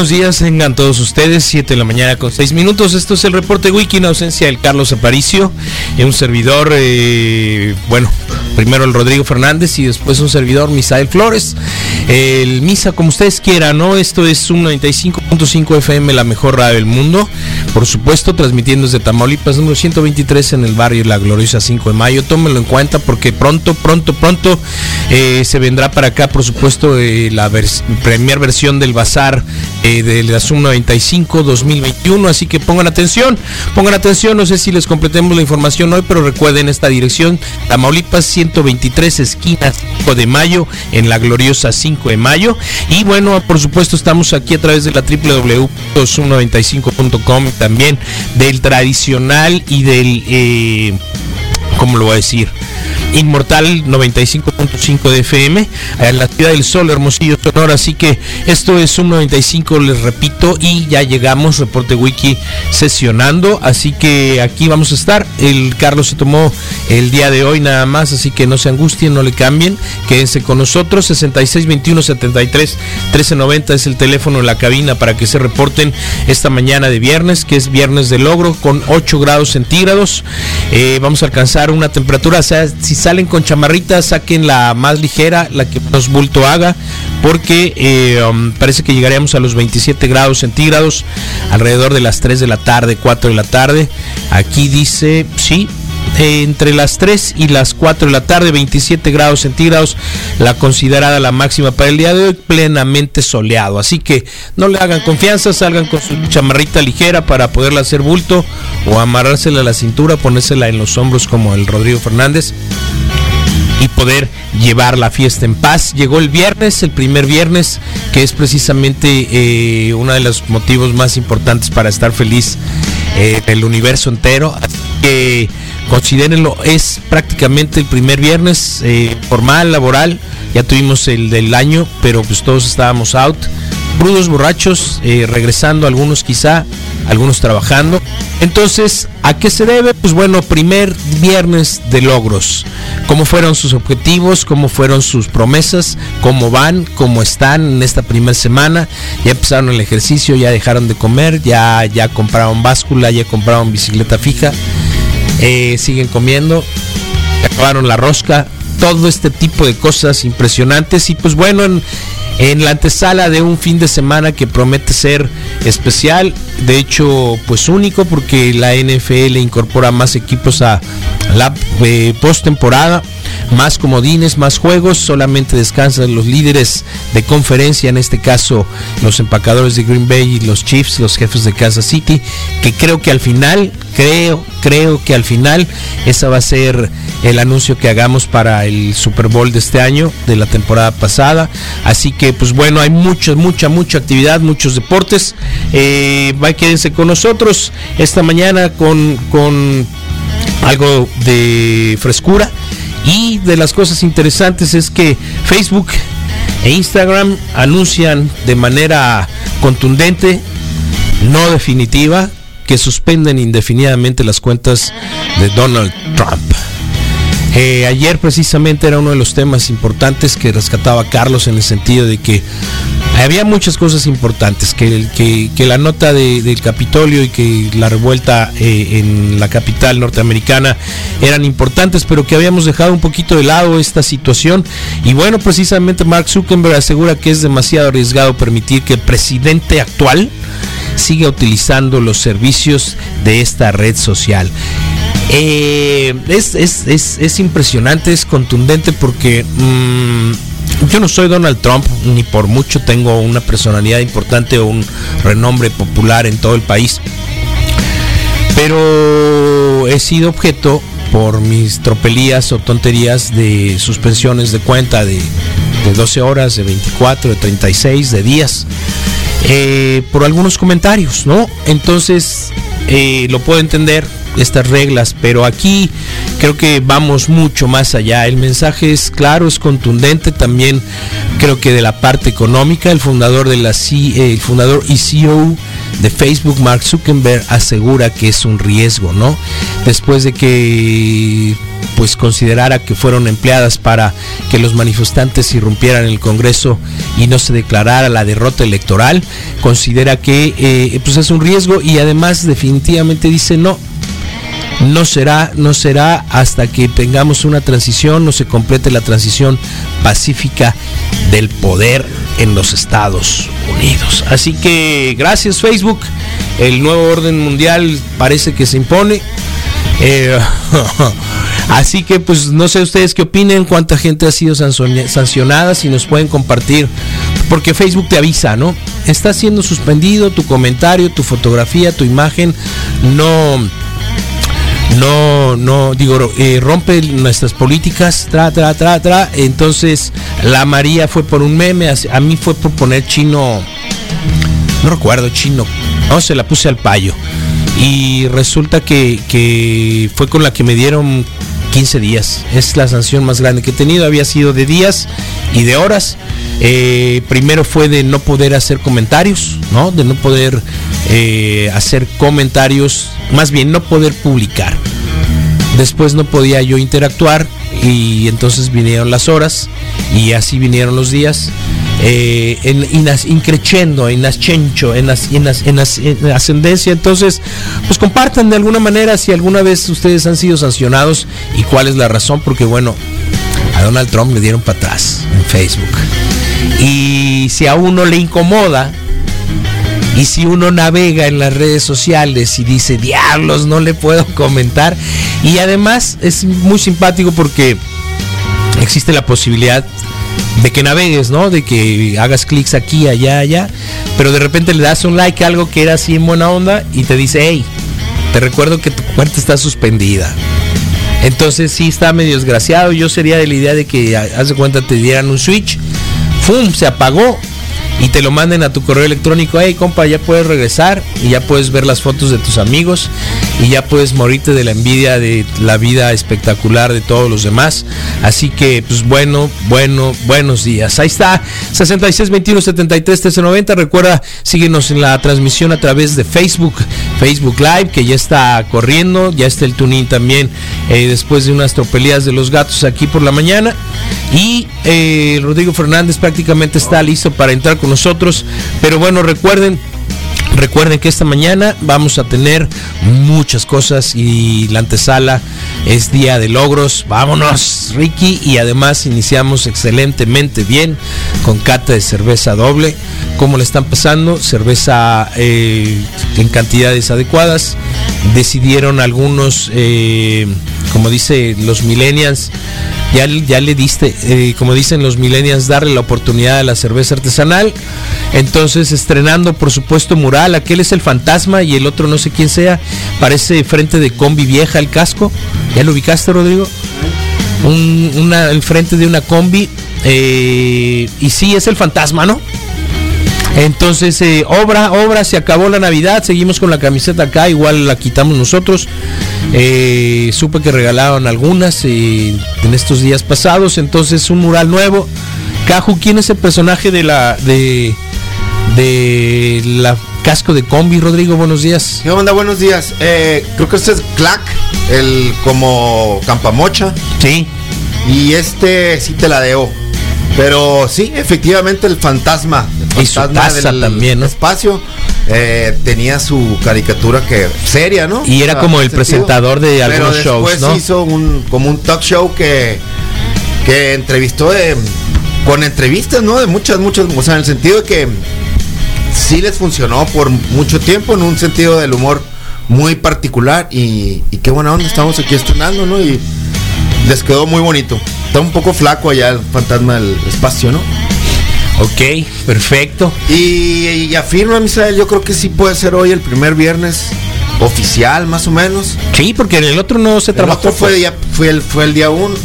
buenos días, tengan todos ustedes, 7 de la mañana con 6 minutos. Esto es el reporte Wiki en ausencia del Carlos Aparicio, y un servidor, eh, bueno, primero el Rodrigo Fernández y después un servidor, Misael Flores. El Misa, como ustedes quieran, ¿no? Esto es un 95.5 FM, la mejor radio del mundo. Por supuesto, transmitiendo desde Tamaulipas, número 123 en el barrio La Gloriosa 5 de Mayo. Tómenlo en cuenta porque pronto, pronto, pronto eh, se vendrá para acá, por supuesto, eh, la primera versión del Bazar eh, de la Zoom 95 2021. Así que pongan atención, pongan atención. No sé si les completemos la información hoy, pero recuerden esta dirección: Tamaulipas 123, esquina 5 de Mayo, en La Gloriosa 5 de Mayo. Y bueno, por supuesto, estamos aquí a través de la www.zoom95.com también del tradicional y del, eh, ¿cómo lo voy a decir? Inmortal 95.5 de FM, en la ciudad del sol, Hermosillo, Sonora. Así que esto es un 95, les repito, y ya llegamos, reporte wiki sesionando. Así que aquí vamos a estar. El Carlos se tomó el día de hoy nada más, así que no se angustien, no le cambien, quédense con nosotros. 6621 73 1390 es el teléfono en la cabina para que se reporten esta mañana de viernes, que es viernes de logro, con 8 grados centígrados. Eh, vamos a alcanzar una temperatura, o sea, si salen con chamarritas, saquen la más ligera, la que menos bulto haga, porque eh, um, parece que llegaremos a los 27 grados centígrados alrededor de las 3 de la tarde, 4 de la tarde. Aquí dice, sí, entre las 3 y las 4 de la tarde, 27 grados centígrados, la considerada la máxima para el día de hoy, plenamente soleado. Así que no le hagan confianza, salgan con su chamarrita ligera para poderla hacer bulto o amarrársela a la cintura, ponérsela en los hombros como el Rodrigo Fernández y poder llevar la fiesta en paz. Llegó el viernes, el primer viernes, que es precisamente eh, uno de los motivos más importantes para estar feliz eh, el universo entero. Así que considérenlo, es prácticamente el primer viernes eh, formal, laboral. Ya tuvimos el del año, pero pues todos estábamos out. Brudos borrachos, regresando algunos quizá, algunos trabajando. Entonces, ¿a qué se debe? Pues bueno, primer viernes de logros. ¿Cómo fueron sus objetivos? ¿Cómo fueron sus promesas? ¿Cómo van? ¿Cómo están en esta primera semana? Ya empezaron el ejercicio, ya dejaron de comer, ya, ya compraron báscula, ya compraron bicicleta fija, eh, siguen comiendo, acabaron la rosca, todo este tipo de cosas impresionantes y pues bueno, en, en la antesala de un fin de semana que promete ser especial, de hecho pues único porque la NFL incorpora más equipos a la eh, postemporada más comodines, más juegos, solamente descansan los líderes de conferencia, en este caso los empacadores de Green Bay y los Chiefs, los jefes de Kansas City, que creo que al final, creo, creo que al final esa va a ser el anuncio que hagamos para el Super Bowl de este año, de la temporada pasada. Así que pues bueno, hay mucha, mucha, mucha actividad, muchos deportes. Eh, quédense con nosotros esta mañana con, con algo de frescura y de las cosas interesantes es que Facebook e Instagram anuncian de manera contundente, no definitiva, que suspenden indefinidamente las cuentas de Donald Trump. Eh, ayer precisamente era uno de los temas importantes que rescataba Carlos en el sentido de que había muchas cosas importantes, que, la nota del Capitolio y que la revuelta eh, en la capital norteamericana eran importantes, pero que habíamos dejado un poquito de lado esta situación. Y bueno, precisamente Mark Zuckerberg asegura que es demasiado arriesgado permitir que el presidente actual siga utilizando los servicios de esta red social. Eh, es, es, es, es, impresionante, es contundente porque mmm, yo no soy Donald Trump, ni por mucho tengo una personalidad importante o un renombre popular en todo el país. Pero he sido objeto por mis tropelías o tonterías de suspensiones de cuenta, de de 12 horas, de 24, de 36, de días, eh, por algunos comentarios, ¿no? Entonces, eh, lo puedo entender, estas reglas, pero aquí creo que vamos mucho más allá. El mensaje es claro, es contundente también, creo que de la parte económica, el fundador de la C, el fundador y CEO de Facebook, Mark Zuckerberg, asegura que es un riesgo, ¿no? Después de que pues considerara que fueron empleadas para que los manifestantes irrumpieran el Congreso y no se declarara la derrota electoral, considera que eh, pues es un riesgo y además definitivamente dice no, no será, no será hasta que tengamos una transición, no se complete la transición pacífica del poder en los Estados Unidos. Así que gracias Facebook, el nuevo orden mundial parece que se impone. Eh, así que pues no sé ustedes qué opinen, cuánta gente ha sido sancionada, si nos pueden compartir, porque Facebook te avisa, ¿no? Está siendo suspendido tu comentario, tu fotografía, tu imagen, no no, no, digo, eh, rompe nuestras políticas, tra, tra, tra, tra. Entonces, la María fue por un meme, a mí fue por poner chino, no recuerdo, chino, no, se la puse al payo. Y resulta que, que fue con la que me dieron 15 días. Es la sanción más grande que he tenido. Había sido de días y de horas. Eh, primero fue de no poder hacer comentarios, ¿no? De no poder eh, hacer comentarios, más bien no poder publicar. Después no podía yo interactuar y entonces vinieron las horas y así vinieron los días. Eh, en, increchendo, en ascenso, en, en, ascendencia. Entonces, pues compartan de alguna manera si alguna vez ustedes han sido sancionados y cuál es la razón, porque bueno, a Donald Trump le dieron para atrás en Facebook. Y si a uno le incomoda, y si uno navega en las redes sociales y dice, diablos, no le puedo comentar. Y además es muy simpático porque existe la posibilidad de que navegues, ¿no? De que hagas clics aquí, allá, allá. Pero de repente le das un like a algo que era así en buena onda y te dice, hey, te recuerdo que tu cuenta está suspendida. Entonces sí está medio desgraciado. Yo sería de la idea de que, haz de cuenta, te dieran un switch. ¡Fum! Se apagó y te lo manden a tu correo electrónico, hey compa, ya puedes regresar y ya puedes ver las fotos de tus amigos y ya puedes morirte de la envidia de la vida espectacular de todos los demás. Así que, pues bueno, bueno, buenos días. Ahí está, 66 21 73 1390. Recuerda, síguenos en la transmisión a través de Facebook, Facebook Live, que ya está corriendo, ya está el tuning también eh, después de unas tropelías de los gatos aquí por la mañana. Y eh, Rodrigo Fernández prácticamente está listo para entrar con nosotros. Pero bueno, recuerden, Recuerden que esta mañana vamos a tener muchas cosas y la antesala es día de logros. Vámonos, Ricky. Y además iniciamos excelentemente bien con cata de cerveza doble. ¿Cómo le están pasando? Cerveza eh, en cantidades adecuadas. Decidieron algunos, eh, como dice los millennials, ya, ya le diste, eh, como dicen los millennials, darle la oportunidad a la cerveza artesanal. Entonces, estrenando, por supuesto, mural, aquel es el fantasma y el otro no sé quién sea, parece frente de combi vieja el casco. ¿Ya lo ubicaste, Rodrigo? Un, una, el frente de una combi. Eh, y sí, es el fantasma, ¿no? Entonces, eh, obra, obra, se acabó la Navidad, seguimos con la camiseta acá, igual la quitamos nosotros. Eh, supe que regalaron algunas en estos días pasados, entonces un mural nuevo. Caju, ¿quién es el personaje de la de de la casco de combi, Rodrigo? Buenos días. ¿Qué onda? Buenos días. creo que este es Clack, el como Campamocha. Sí. Y este sí te la deo. Pero sí, efectivamente el fantasma, el fantasma del también, espacio eh, tenía su caricatura que seria, ¿no? Y era como el presentador de algunos Pero después shows, hizo un como un talk show que que entrevistó de, con entrevistas, ¿no? De muchas muchas, o sea, en el sentido de que sí les funcionó por mucho tiempo en un sentido del humor muy particular y, y qué buena onda estamos aquí estrenando, ¿no? Y les quedó muy bonito. Está un poco flaco allá el fantasma del espacio, ¿no? Ok, perfecto. Y, y afirma, Misael, yo creo que sí puede ser hoy el primer viernes oficial, más o menos. Sí, porque en el otro no se trabajó. fue, día, fue, el, fue el día 1.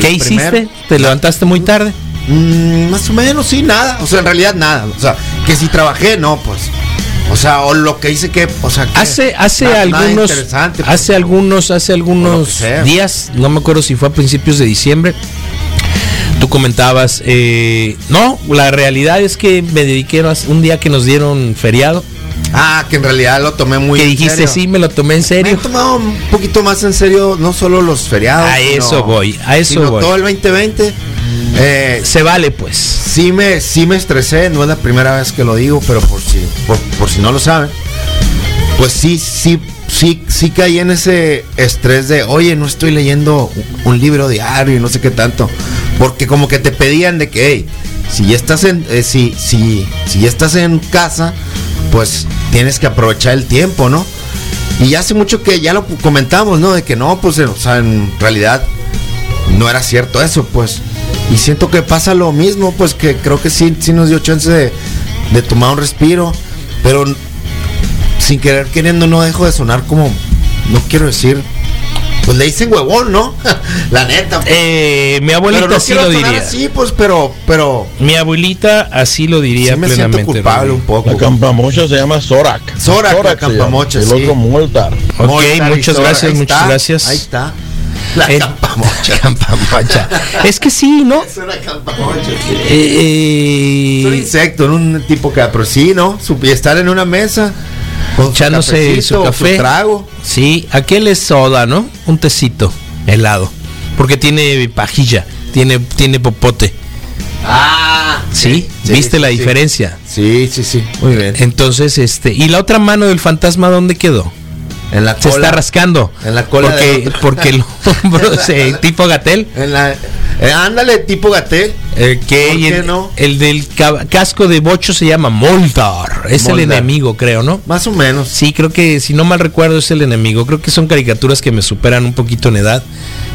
¿Qué hiciste? ¿Te levantaste muy tarde? Mm, más o menos, sí, nada. O sea, en realidad nada. O sea, que si trabajé, no, pues. O sea, o lo que hice que, o sea, que Hace, hace nada- algunos, pues. hace algunos, hace algunos días, no me acuerdo si fue a principios de diciembre. Tú comentabas, eh, no, la realidad es que me dediqué a un día que nos dieron feriado, Ah, que en realidad lo tomé muy que en dijiste serio. sí, me lo tomé en Me he serio. tomado un poquito más en serio, no solo los feriados. A eso voy, a eso sino voy. todo el 2020. Eh, Se vale pues. sí me, sí me estresé, no es la primera vez que lo digo, pero por si, por, por si no lo saben, pues sí, sí, sí, sí caí en ese estrés de, oye, no estoy leyendo un libro diario y no sé qué tanto, porque como que te pedían de que, hey, si ya estás en, eh, si, si, si ya estás en casa, pues tienes que aprovechar el tiempo, ¿no? Y hace mucho que ya lo comentamos, ¿no? De que no, pues, o sea, en realidad no era cierto eso, pues. Y siento que pasa lo mismo, pues que creo que sí, sí nos dio chance de, de tomar un respiro, pero sin querer queriendo no dejo de sonar como, no quiero decir, pues le dicen huevón, ¿no? La neta. pues. Eh, mi pero abuelita no así lo diría. así, pues, pero, pero Mi abuelita así lo diría sí me siento culpable un poco. La campamocha se llama Zorak. Zorak, la se llama. campamocha, El sí. otro Moltar. Ok, Moltar muchas gracias, muchas gracias. Ahí está. La Eh, campamocha. Campamocha. es que sí, ¿no? Es una campamocha. Eh, Es un eh, insecto, un tipo que, pero sí, ¿no? Su- y estar en una mesa con Echándose su café. trago. Sí, aquel es soda, ¿no? Un tecito helado. Porque tiene pajilla, tiene, tiene popote. Ah, ¿Sí? ¿Viste la diferencia? Sí, sí, sí. Muy bien. Entonces, este. ¿Y la otra mano del fantasma dónde quedó? En la Se está rascando. En la cola Porque, porque el hombro se, tipo Gatel. En la, eh, ándale, tipo gatel. El que ¿Por qué el, no? el del ca- casco de bocho se llama Moldar. Es el enemigo, creo, ¿no? Más o menos. Sí, creo que si no mal recuerdo es el enemigo. Creo que son caricaturas que me superan un poquito en edad.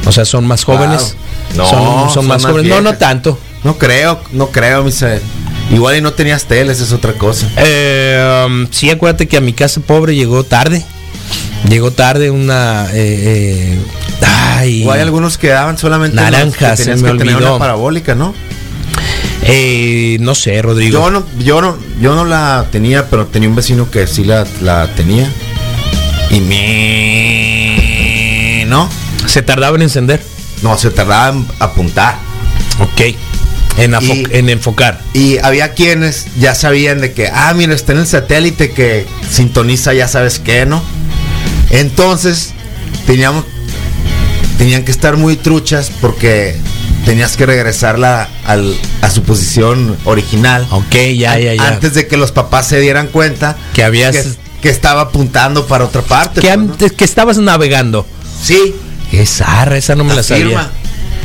O sea, son más jóvenes. No, son, son son más más jóvenes. No, no tanto. No creo, no creo, mi ser. Igual y no tenías teles, es otra cosa. Eh, um, sí, acuérdate que a mi casa pobre llegó tarde. Llegó tarde una. eh, eh, ay, O hay algunos que daban solamente los Naranja, que se me olvidó. una parabólica, ¿no? eh, no sé, Rodrigo. Yo no, yo no, yo no la tenía, pero tenía un vecino que sí la, la tenía. Y me no, Se tardaba en encender. no, se tardaba en apuntar. Ok. En, afo- Y- en enfocar. Y había quienes ya sabían de que, ah, mira, está en el satélite que sintoniza ya sabes qué, ¿no? Entonces, teníamos, tenían que estar muy truchas porque tenías que regresarla al- a su posición original. Ok, ya, ya, ya. Antes de que los papás se dieran cuenta Que habías- que, que estaba apuntando para otra parte. que pues, que estabas navegando. Sí, Esa, esa no me la sabía.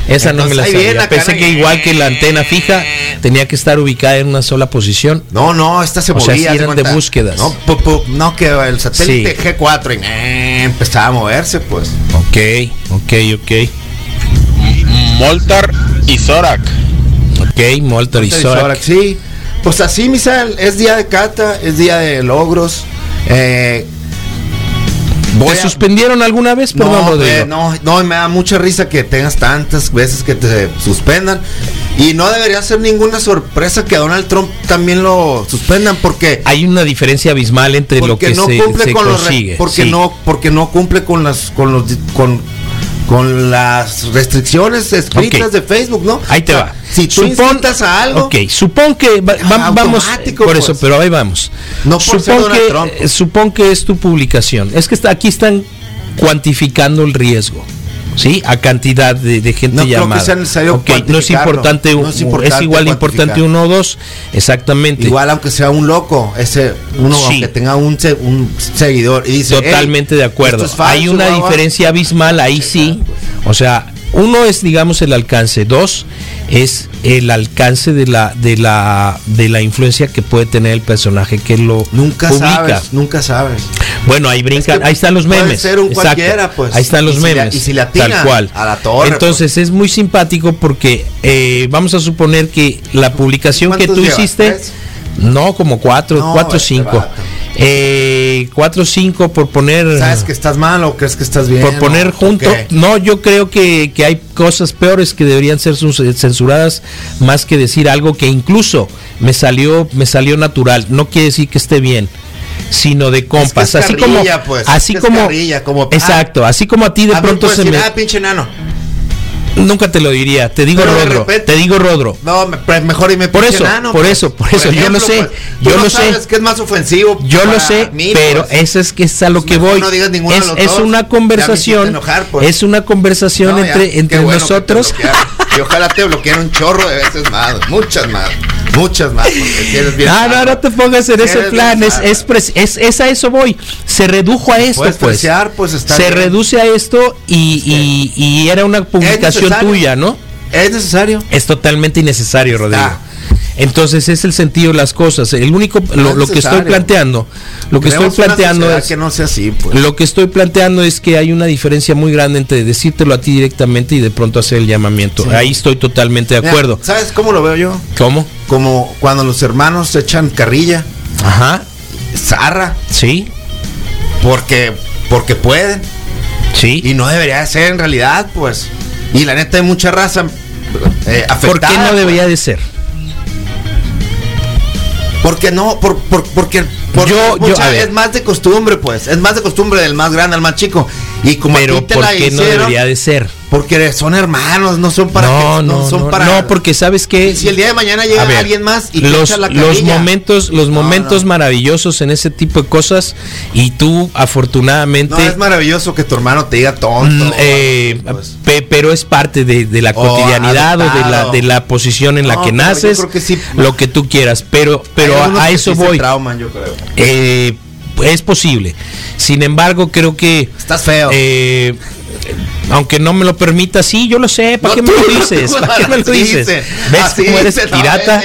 Esa no me la sabía. Pensé que igual que la antena fija tenía que estar ubicada en una sola posición. No, no, esta se O sea, movía. haz eran de búsquedas. No, pu- pu- no, que el satélite Sí. G4 y, eh, empezaba a moverse, pues. Ok, ok, ok. Moltar y Zorak. Ok, Moltar y Zorak. Sí. Pues así, Misael, es día de cata, es día de logros. Eh, voy ¿Te a- suspendieron alguna vez? Perdón, no, eh, no, no, me da mucha risa que tengas tantas veces que te suspendan. Y no debería ser ninguna sorpresa que a Donald Trump también lo suspendan porque Hay una diferencia abismal entre lo que no se, cumple se con los consigue. porque sí. no porque no cumple con las con los con con las restricciones escritas de Facebook, ¿no? Ahí te O sea, va. Si tú incitas a algo, Ok, supón que va- Ah, va- vamos automático, por pues. eso, pero ahí vamos. No por ser supón Donald que Trump. eh, supón que es tu publicación. Es que está, aquí están cuantificando el riesgo. ¿Sí? A cantidad de, de gente No creo que llamada. sea necesario no es importante, No es importante es igual importante uno o dos. Exactamente. igual aunque sea un loco, ese uno Sí. aunque tenga un, un seguidor y dice Totalmente "Hey, de acuerdo. Hay una guau, guau". diferencia abismal ahí sí. O sea, uno es digamos el alcance, dos es el alcance de la de la de la influencia que puede tener el personaje que lo Nunca publica. sabes, nunca sabes. Bueno, ahí brincan, Es que ahí están los memes. ser un cualquiera, pues. Ahí están los Y si memes. y si le atina tal cual. a la torre, pues. Entonces es muy simpático porque eh, vamos a suponer que la publicación que ¿Cuántos tú llevas? hiciste, ¿Tres? no como cuatro, No, cuatro o este cinco. Eh, eh, cuatro o cinco por poner ¿Sabes que estás mal o crees que estás bien? por poner junto. No, yo creo que, que hay cosas peores que deberían ser sus- censuradas más que decir algo que incluso me salió me salió natural. No quiere decir que esté bien, sino de compas. es así como pues, así es como como, exacto, así como a ti de pronto se decir, me Ah, pinche. Nunca te lo diría. Te digo Pero Rodro, te digo Rodro. No, me- pre- mejor dime Por pinche eso, enano, por pues. eso, por eso, yo lo sé, tú yo no lo sé. sabes que es más ofensivo. Yo lo sé, mí, pero pues. eso es que es a lo Pues que voy. no digas es, es una me conversación, enojar, pues. es una conversación No, ya, entre, entre bueno nosotros. bloquearon. Y ojalá te bloqueen un chorro de veces más, muchas más, muchas más. Bien No, no, no te pongas en ese plan, es, es, es, es a eso voy. Se redujo a esto, pues. preciar, pues, está Se bien. reduce a esto y, y, y era una publicación tuya, ¿no? Es necesario. Es totalmente innecesario, Rodrigo. Está. Entonces es el sentido de las cosas. El único, lo, lo que estoy planteando, lo que estoy planteando es, que no sea así, pues. Lo que estoy planteando es que hay una diferencia muy grande entre decírtelo a ti directamente y de pronto hacer el llamamiento. Sí. Ahí estoy totalmente de Mira, acuerdo. ¿Sabes cómo lo veo yo? ¿Cómo? Como cuando los hermanos se echan carrilla, Ajá. zarra, Sí. porque porque pueden Sí. y no debería de ser en realidad, pues. Y la neta hay mucha raza eh, afectada. ¿Por qué no pues. debería de ser? Porque no, por, por, porque, porque Yo- yo, mucha- es más de costumbre, pues. Es más de costumbre del más grande al más chico. Y como Pero ti te ¿por la qué no debería de ser? porque son hermanos, no son para no, que- no, son no, para no, porque sabes que si el día de mañana llega ver, alguien más y te los, echa la los momentos, los No, momentos maravillosos en ese tipo de cosas y tú afortunadamente No es maravilloso que tu hermano te diga tonto. Mm, eh, pues. pe- pero es parte de, de la O cotidianidad o de la, de la posición en la que naces, creo que sí. lo que tú quieras. Pero, pero a, eso voy. trauman, yo creo. Eh, es posible. Sin embargo, creo que. Estás feo. eh, aunque no me lo permita, sí, yo lo sé. ¿Para No, qué me lo dices? ¿Para qué me lo dices? ¿Ves Así cómo eres pirata?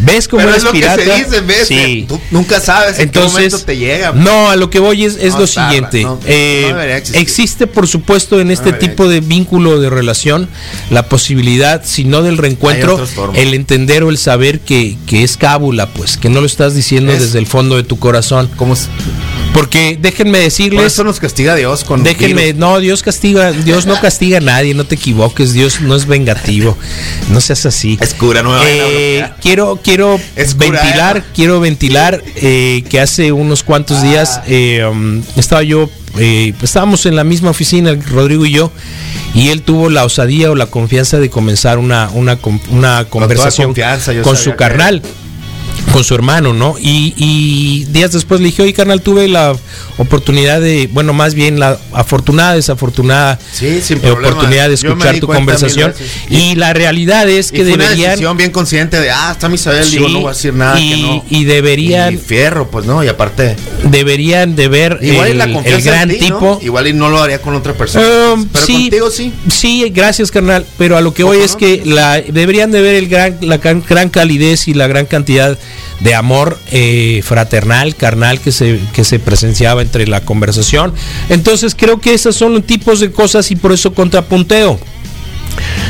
¿Ves cómo Pero eres es lo pirata? que se dice, ¿ves? Sí. Tú nunca sabes en qué Entonces, momento te llega. no, a lo que voy es, es No, lo siguiente. Eh, existe, por supuesto, en este tipo de vínculo de relación, la posibilidad, si no del reencuentro, el entender o el saber que, que es cábula, pues, que no lo estás diciendo Es- desde el fondo de tu corazón. Como s- Porque déjenme por decirles, eso nos castiga Dios con déjenme, virus. no, Dios castiga, Dios no castiga a nadie, no te equivoques, Dios no es vengativo, no seas así. Es cura, no me vayan a Eh, quiero quiero Es cura, ventilar, ¿eh? quiero ventilar eh, que hace unos cuantos días eh, um, estaba yo, eh, estábamos en la misma oficina, Rodrigo y yo, y él tuvo la osadía o la confianza de comenzar una, una, con- una conversación confianza, con su carnal. Con su hermano, ¿no? Y, y días después le dije, oye, carnal, tuve la oportunidad de, bueno, más bien la afortunada, desafortunada Sí, sin eh, oportunidad de escuchar tu conversación. Y la realidad es Y que una deberían decisión bien consciente de, ah, está Misael, digo, Sí, no voy a decir nada y, que no. y deberían, Y fierro, pues no, y aparte. deberían de ver Igual el, la el gran tipo. Igual y no lo haría con otra persona. Um, pero sí, contigo sí. Sí, gracias, carnal. Pero a lo que voy ¿Cómo es que la, deberían de ver el gran, la gran, gran calidez y la gran cantidad de amor eh, fraternal, carnal que se, que se presenciaba entre la conversación. Entonces creo que esos son los tipos de cosas y por eso contrapunteo.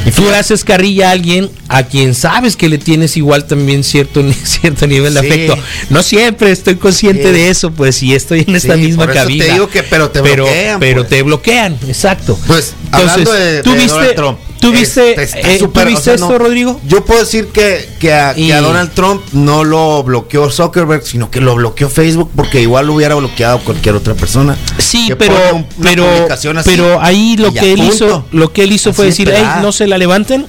Y tú le haces carrilla a alguien a quien sabes que le tienes igual también cierto, cierto nivel de Sí. afecto. No siempre estoy consciente Sí. de eso, pues, y estoy en esta Sí, misma por eso te cabina. digo que, pero te pero, bloquean, Pero pues. te bloquean, exacto. Pues, hablando de, ¿tú de viste, Donald Trump. ¿tú viste, este, eh, ¿tú viste o sea, esto, no, Rodrigo? Yo puedo decir que, que, a, que a Donald Trump no lo bloqueó Zuckerberg, sino que lo bloqueó Facebook porque igual lo hubiera bloqueado cualquier otra persona. Sí, pero, pero, pero ahí lo que él hizo, lo que él hizo fue decir, pelada. no se la levanten.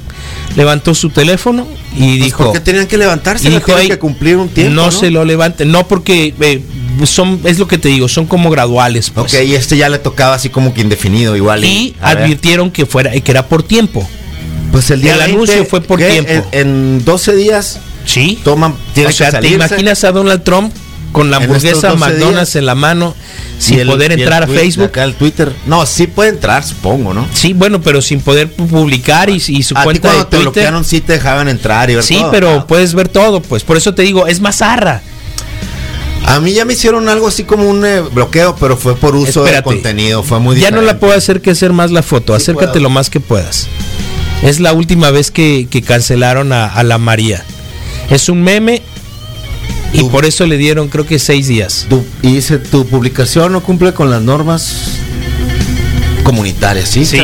Levantó su teléfono y Pues, dijo, ¿Por qué tenían que levantarse? y dijo, tienen "Ey, que cumplir un tiempo. no, No, se lo levanten, no porque eh, son, es lo que te digo, son como graduales. pues. Ok, y este ya le tocaba así como que indefinido, igual. Y ver. advirtieron que fuera, que era por tiempo. Pues el día el 20, anuncio fue por tiempo. En, en 12 días Sí. toman, o sea, que ¿te imaginas a Donald Trump con la hamburguesa estos 12 McDonald's días? en la mano sin el- poder entrar a tweet, Facebook? Acá el Twitter. No, sí puede entrar, supongo, ¿no? Sí, bueno, pero sin poder pu- publicar y, y su a ti cuenta de cuando te Twitter. bloquearon sí te dejaban entrar y ver Sí, todo. pero puedes ver todo, pues. Por eso te digo, es más zarra. A mí ya me hicieron algo así como un eh, bloqueo, pero fue por uso Espérate. de contenido, fue muy Ya no la diferente. puedo hacer que hacer más la foto. Sí Acércate puedo. lo más que puedas. Es la última vez que, que cancelaron a, a la María. Es un meme Y Tu- por eso le dieron creo que seis días. Tu, y dice, tu publicación no cumple con las normas comunitarias, ¿sí? Sí.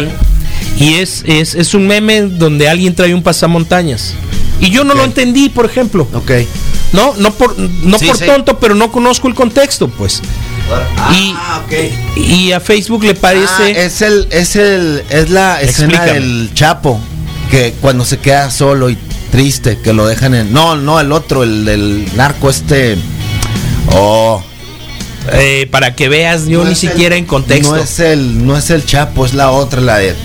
Y es, es, es un meme donde alguien trae un pasamontañas. Y yo no lo entendí, por ejemplo. Ok. No, no por, no Sí, por sí. tonto, pero no conozco el contexto, pues. Ah, ok. Y a Facebook le Ah, parece. es el, es el, es la escena Explícame. del Chapo que cuando se queda solo y triste, que lo dejan en. No, no, el otro, el del narco este. Oh. eh, para que veas, yo no ni el- siquiera en contexto. No es el, no es el Chapo, es la otra, la de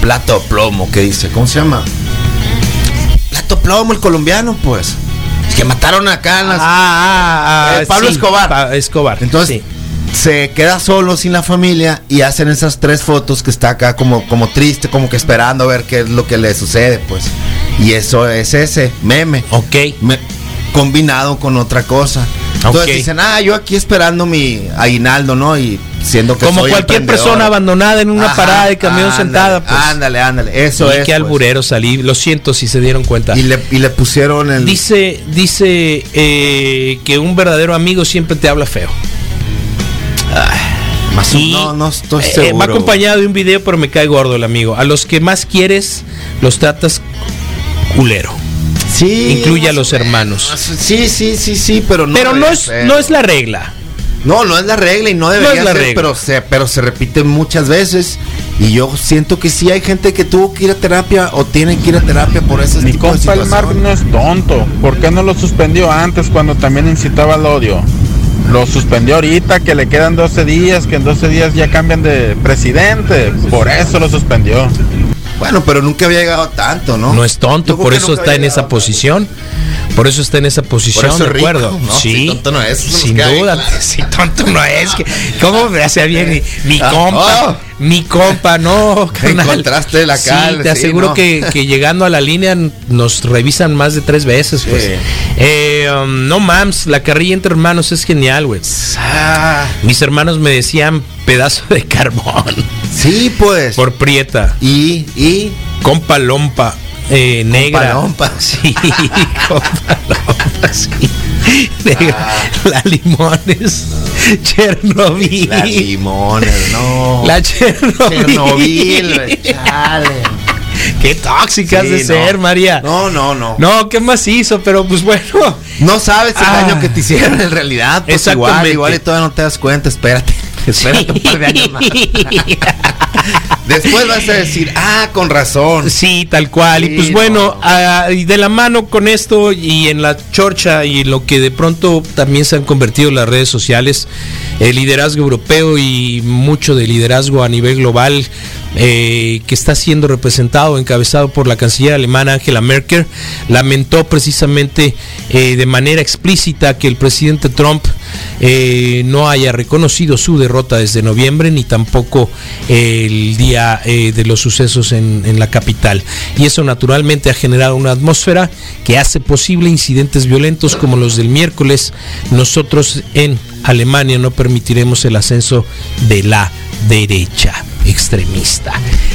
plato plomo que dice. ¿Cómo se llama? Plato plomo, el colombiano, pues. Es que mataron acá en las. Ah, ah, ah, Eh, Pablo sí, Escobar. Pa- Escobar. Entonces sí. Se queda solo sin la familia y hacen esas tres fotos que está acá como, como triste, como que esperando a ver qué es lo que le sucede, pues. Y eso es ese meme, Ok. me- combinado con otra cosa. Entonces Ok. dicen, ah, yo aquí esperando mi aguinaldo, ¿no? Y siendo que Como soy cualquier persona abandonada en una Ajá, parada de camión ándale, sentada, pues. Ándale, ándale, eso y es. qué pues. alburero salí. Lo siento si se dieron cuenta. Y le, y le pusieron el. Dice, dice eh, que un verdadero amigo siempre te habla feo. Más Y, no, no estoy eh, seguro. va acompañado de un video, pero me cae gordo el amigo. A los que más quieres, los tratas culero. Sí, incluye a los hermanos. Sí, sí, sí, sí, pero no. pero no es, ser. no es la regla. No, no es la regla y no debería es la ser, regla. pero se, pero se repite muchas veces. Y yo siento que sí hay gente que tuvo que ir a terapia o tiene que ir a terapia por ese Mi tipo de compa el Mark no es tonto. ¿Por qué no lo suspendió antes cuando también incitaba al odio? Lo suspendió ahorita, que le quedan 12 días, que en 12 días ya cambian de presidente. Por eso lo suspendió. Bueno, pero nunca había llegado tanto, ¿no? No es tonto, por eso está en esa tanto. posición. Por eso está en esa posición, eso es de rico, acuerdo. ¿no? Sí, Si tonto no es, sin bien duda. claro. Si tonto no es. Que, ¿Cómo me hace bien mi, mi Ah, compa? oh. Mi compa, no. carnal. Encontraste la cal, Sí, te sí, aseguro ¿no? que, que llegando a la línea nos revisan más de tres veces. Pues. Sí. Eh, um, no mams, la carrilla entre hermanos es genial, güey. Ah, Mis hermanos me decían pedazo de carbón sí, pues. por prieta. Y, y. Compa lompa. Eh, negra. lompa. Sí. Negra. La limones. Chernobyl. La limones, no. La Chernobyl. Chernobyl, chale. Qué tóxica has Sí, de no. ser, María. No, no, no. No, ¿qué más hizo? Pero pues bueno. No sabes el Ah. daño que te hicieron en realidad. Pues igual, Exactamente. igual y todavía no te das cuenta. Espérate. Espérate un par de años más. Después vas a decir, ah, con razón. Sí, tal cual. y pues bueno, no. ah, y de la mano con esto y en la chorcha y lo que de pronto también se han convertido las redes sociales, el liderazgo europeo y mucho de liderazgo a nivel global eh, que está siendo representado, encabezado por la canciller alemana Angela Merkel, lamentó precisamente eh, de manera explícita que el presidente Trump eh, no haya reconocido su derrota desde noviembre ni tampoco el día de los sucesos en la capital. Y eso naturalmente ha generado una atmósfera que hace posible incidentes violentos como los del miércoles. Nosotros en Alemania no permitiremos el ascenso de la derecha extremista.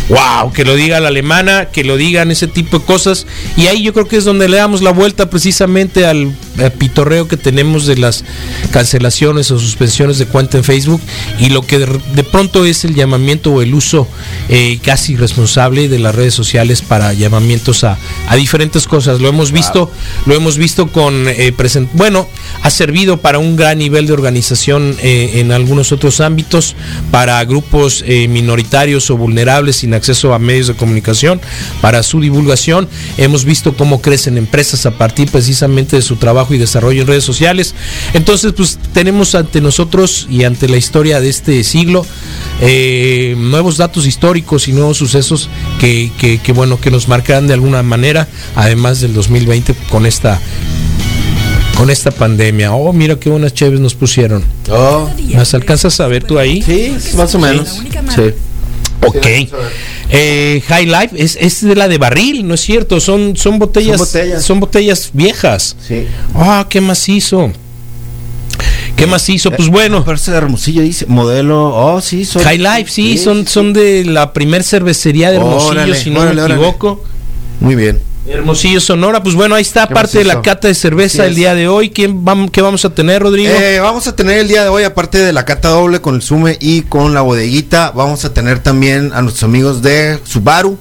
Wow, que lo diga la alemana, que lo digan ese tipo de cosas. Y ahí yo creo que es donde le damos la vuelta precisamente al eh, pitorreo que tenemos de las cancelaciones o suspensiones de cuenta en Facebook y lo que de, de pronto es el llamamiento o el uso eh, casi irresponsable de las redes sociales para llamamientos a, a diferentes cosas. Lo hemos visto, lo hemos visto con eh, present- bueno, ha servido para un gran nivel de organización eh, en algunos otros ámbitos, para grupos eh, minoritarios o vulnerables sin acceso a medios de comunicación, para su divulgación. Hemos visto cómo crecen empresas a partir precisamente de su trabajo y desarrollo en redes sociales. Entonces, pues tenemos ante nosotros y ante la historia de este siglo eh, nuevos datos históricos y nuevos sucesos que, bueno que nos marcarán de alguna manera, además del 2020 con esta con esta pandemia. Oh, mira qué buenas chéves nos pusieron. Oh, ¿Las alcanzas a ver tú ahí? sí, más o menos. Sí. Ok. Eh, High Life es, es de la de barril, ¿no es cierto? Son, son botellas. Son botellas. Son botellas viejas. Sí. Ah, qué macizo. ¿Qué macizo? Pues bueno. Parece de Hermosillo dice modelo. Oh, sí, son. High Life, sí, son, son de la primer cervecería de Hermosillo, Órale, si no órale, me órale. equivoco. Muy bien. Hermosillo Sonora, pues bueno, ahí está parte de la cata de cerveza el día de hoy. ¿Quién ¿Qué vamos a tener, Rodrigo? Eh, vamos a tener el día de hoy, aparte de la cata doble con el Sume y con la bodeguita, vamos a tener también a nuestros amigos de Subaru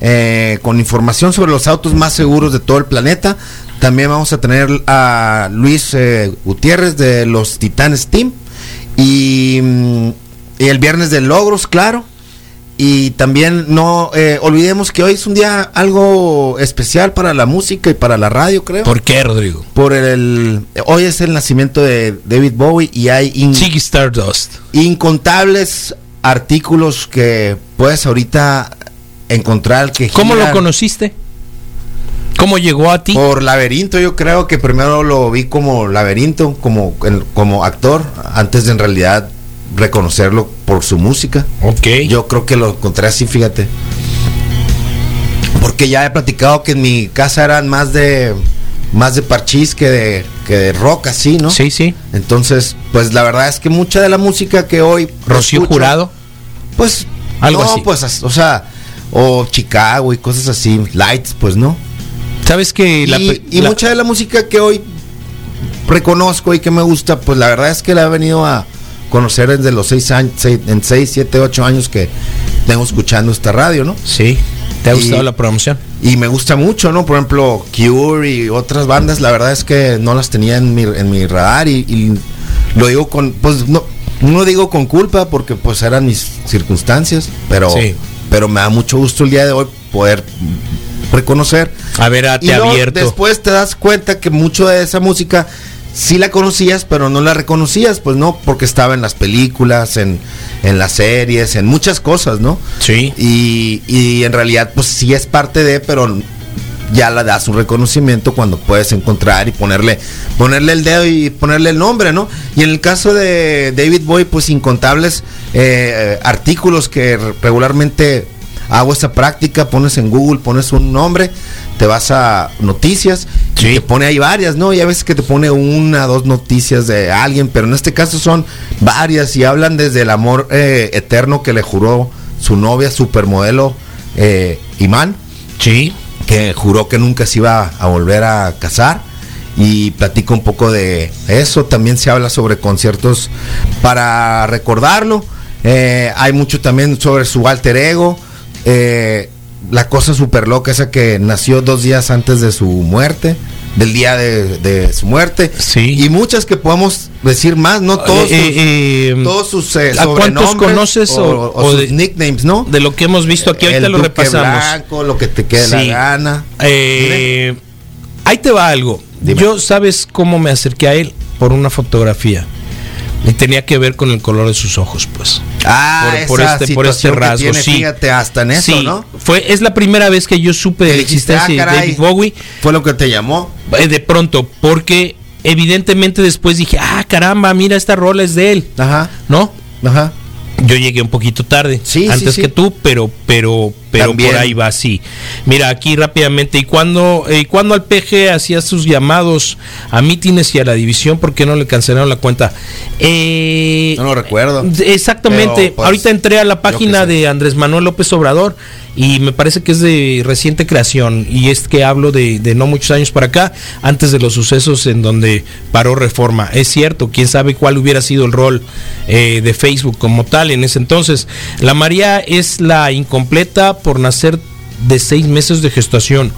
eh, con información sobre los autos más seguros de todo el planeta. También vamos a tener a Luis eh, Gutiérrez de los Titanes Team y, mm, y el viernes de Logros, claro. Y también no eh, olvidemos que hoy es un día algo especial para la música y para la radio, creo. ¿Por qué, Rodrigo? Por el hoy es el nacimiento de David Bowie y hay in- Stardust. incontables artículos que puedes ahorita encontrar que ¿Cómo lo conociste? ¿Cómo llegó a ti? Por laberinto, yo creo que primero lo vi como laberinto, como, como actor, antes de en realidad reconocerlo por su música. Ok. Yo creo que lo encontré así, fíjate. Porque ya he platicado que en mi casa eran más de más de parchís que de, que de rock así, ¿no? Sí, sí. Entonces, pues la verdad es que mucha de la música que hoy Rocío escucho, Jurado. pues Algo no, así. pues o sea, o Chicago y cosas así, Lights, pues no. ¿Sabes que Y, la, y la- mucha de la música que hoy reconozco y que me gusta, pues la verdad es que la he venido a conocer desde los seis años, seis- en 6, 7, 8 años que tengo escuchando esta radio, ¿no? Sí. ¿Te ha Y- gustado la promoción? Y me gusta mucho, ¿no? Por ejemplo, Cure y otras bandas, la verdad es que no las tenía en mi, en mi radar y, y lo digo con, pues no, no digo con culpa porque pues eran mis circunstancias, pero, Sí. pero me da mucho gusto el día de hoy poder reconocer A ver, y ate luego abierto. después te das cuenta que mucho de esa música sí la conocías, pero no la reconocías, pues no, porque estaba en las películas, en, en las series, en muchas cosas, ¿no? Sí. Y, y en realidad, pues sí es parte de, pero ya la das un reconocimiento cuando puedes encontrar y ponerle, ponerle el dedo y ponerle el nombre, ¿no? Y en el caso de David Bowie, pues incontables eh, artículos que re- regularmente hago esa práctica, pones en Google, pones un nombre, te vas a noticias Sí. y te pone ahí varias, ¿no? Y a veces que te pone una, dos noticias de alguien, pero en este caso son varias y hablan desde el amor eh, eterno que le juró su novia, supermodelo eh, Imán, Sí. que juró que nunca se iba a volver a casar. Y platico un poco de eso. También se habla sobre conciertos para recordarlo. Eh, hay mucho también sobre su alter ego. Eh, la cosa súper loca, esa que nació dos días antes de su muerte, del día de, de su muerte. Sí. Y muchas que podemos decir más, no todos sus, Eh, eh, todos sus eh, ¿a cuántos conoces o, o- o o sus de- nicknames, no? de lo que hemos visto aquí, ahorita El lo Duque repasamos. Blanco, lo que te quede Sí. la gana. Eh, ahí te va algo. Dime. Yo, ¿sabes cómo me acerqué a él? Por una fotografía. Y tenía que ver con el color de sus ojos, pues. Ah, por, por esa este, por este situación que rasgo, tiene, sí. Fíjate, hasta en eso, Sí, ¿no? fue, es la primera vez que yo supe de la dijiste, existencia ah, de. David Bowie. Fue lo que te llamó. eh, de pronto, porque evidentemente después dije, ah, caramba, mira, esta rola es de él, Ajá, ¿no? ajá. Yo llegué un poquito tarde, Sí, antes sí. que tú, pero, pero, pero También. por ahí va así. Mira, aquí rápidamente, ¿y cuando, eh, cuando al PG hacía sus llamados a mítines y a la división, por qué no le cancelaron la cuenta? Eh, No lo recuerdo. Exactamente. Pues, Ahorita entré a la página de Andrés Manuel López Obrador y me parece que es de reciente creación y es que hablo de, de no muchos años para acá, antes de los sucesos en donde paró reforma. Es cierto, quién sabe cuál hubiera sido el rol eh, de Facebook como tal en ese entonces. La María es la incompleta por nacer de seis meses de gestación.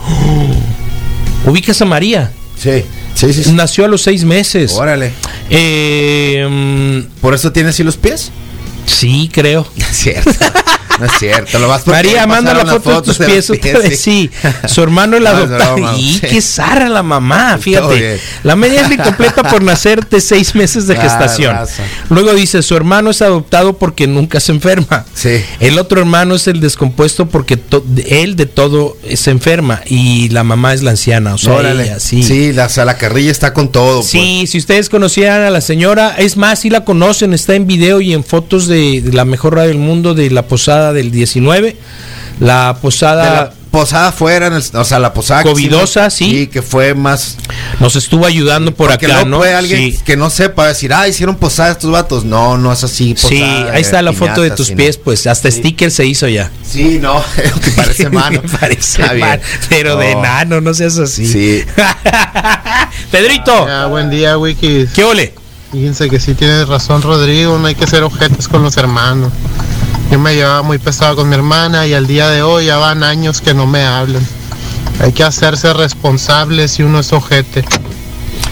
Ubicas a María. Sí, sí, sí. sí. Nació a los seis meses. Órale. Eh, mm, ¿Por eso tienes así los pies? sí, creo. Cierto. No es cierto. Lo vas María, manda la foto de tus pies otra vez. Sí, su hermano el No, broma, Y qué zarra la mamá, fíjate. La media es incompleta por nacer de seis meses de Ah, gestación. Luego dice, su hermano es adoptado porque nunca se enferma. Sí. El otro hermano es el descompuesto porque él de todo se enferma y la mamá es la anciana. O sea, Órale. ella, sí. sí, la, o sea, la carrilla está con todo. pues. Sí, si ustedes conocieran a la señora, es más, si la conocen, está en video y en fotos de, de la mejor radio del mundo de la posada del 19. La posada. De la posada fuera, en el- o sea, la posada. Covidosa, sí. Y que fue más. Nos estuvo ayudando por porque acá, ¿no? puede alguien Sí. que no sepa decir, ah, hicieron posada estos vatos. No, no es así. Sí, posada ahí está la piñata, foto de tus pies, pues hasta sticker se hizo ya. Sí, no, que parece mano. Parece Está bien. mal, pero de No. nano, no seas así. Sí. Pedrito, Ya, buen día, Wikis. ¿qué ole? Fíjense que sí tienes razón, Rodrigo. No hay que ser objetos con los hermanos. Yo me llevaba muy pesado con mi hermana y al día de hoy ya van años que no me hablan. Hay que hacerse responsables si uno es ojete.